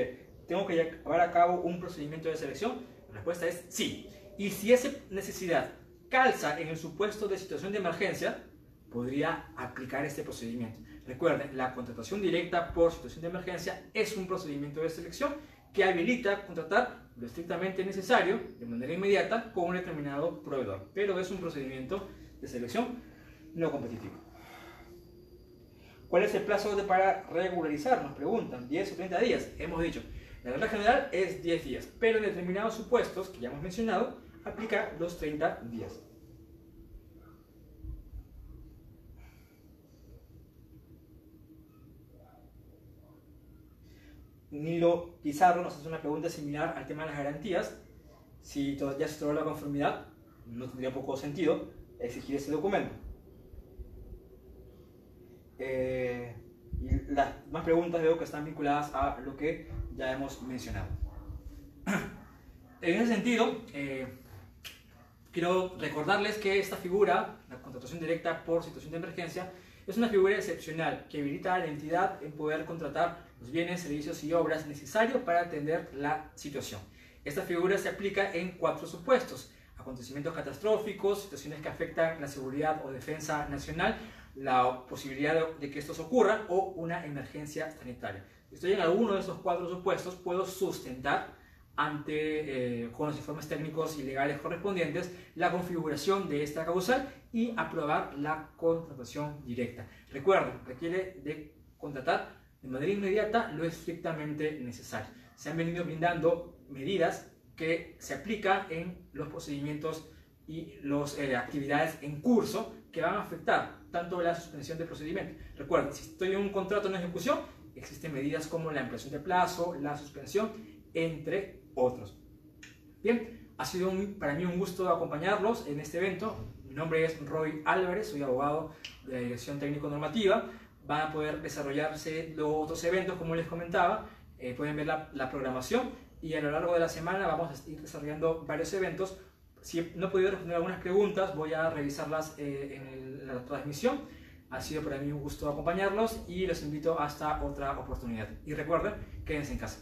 ¿Tengo que llevar a cabo un procedimiento de selección? La respuesta es sí. Y si esa necesidad calza en el supuesto de situación de emergencia, podría aplicar este procedimiento. Recuerden, la contratación directa por situación de emergencia es un procedimiento de selección que habilita contratar lo estrictamente necesario de manera inmediata con un determinado proveedor, pero es un procedimiento de selección no competitivo. ¿Cuál es el plazo de para regularizar? Nos preguntan, 10 o 30 días. Hemos dicho, la regla general es 10 días, pero en determinados supuestos que ya hemos mencionado, aplica los 30 días. Nilo Pizarro nos hace una pregunta similar al tema de las garantías. Si ya se otorgó la conformidad, no tendría poco sentido exigir ese documento. Eh, las más preguntas veo que están vinculadas a lo que ya hemos mencionado. En ese sentido, eh, Quiero recordarles que esta figura, la contratación directa por situación de emergencia, Es una figura excepcional que habilita a la entidad en poder contratar los bienes, servicios y obras necesarios para atender la situación. Esta figura se aplica en cuatro supuestos. Acontecimientos catastróficos, situaciones que afectan la seguridad o defensa nacional, la posibilidad de que estos ocurran o una emergencia sanitaria. Si estoy en alguno de estos cuatro supuestos, puedo sustentar ante, eh, con los informes técnicos y legales correspondientes la configuración de esta causal y aprobar la contratación directa. Recuerden, requiere de contratar de manera inmediata lo estrictamente necesario. Se han venido brindando medidas que se aplican en los procedimientos y las eh, actividades en curso que van a afectar tanto la suspensión del procedimiento. Recuerden, si estoy en un contrato en ejecución, existen medidas como la ampliación de plazo, la suspensión, entre otros. Bien, ha sido para mí un gusto acompañarlos en este evento. Mi nombre es Roy Álvarez, soy abogado de la Dirección Técnico Normativa. Van a poder desarrollarse los otros eventos, como les comentaba. Eh, pueden ver la, programación y a lo largo de la semana vamos a ir desarrollando varios eventos. Si no he podido responder algunas preguntas, voy a revisarlas eh, en la transmisión. Ha sido para mí un gusto acompañarlos y los invito hasta otra oportunidad. Y recuerden, quédense en casa.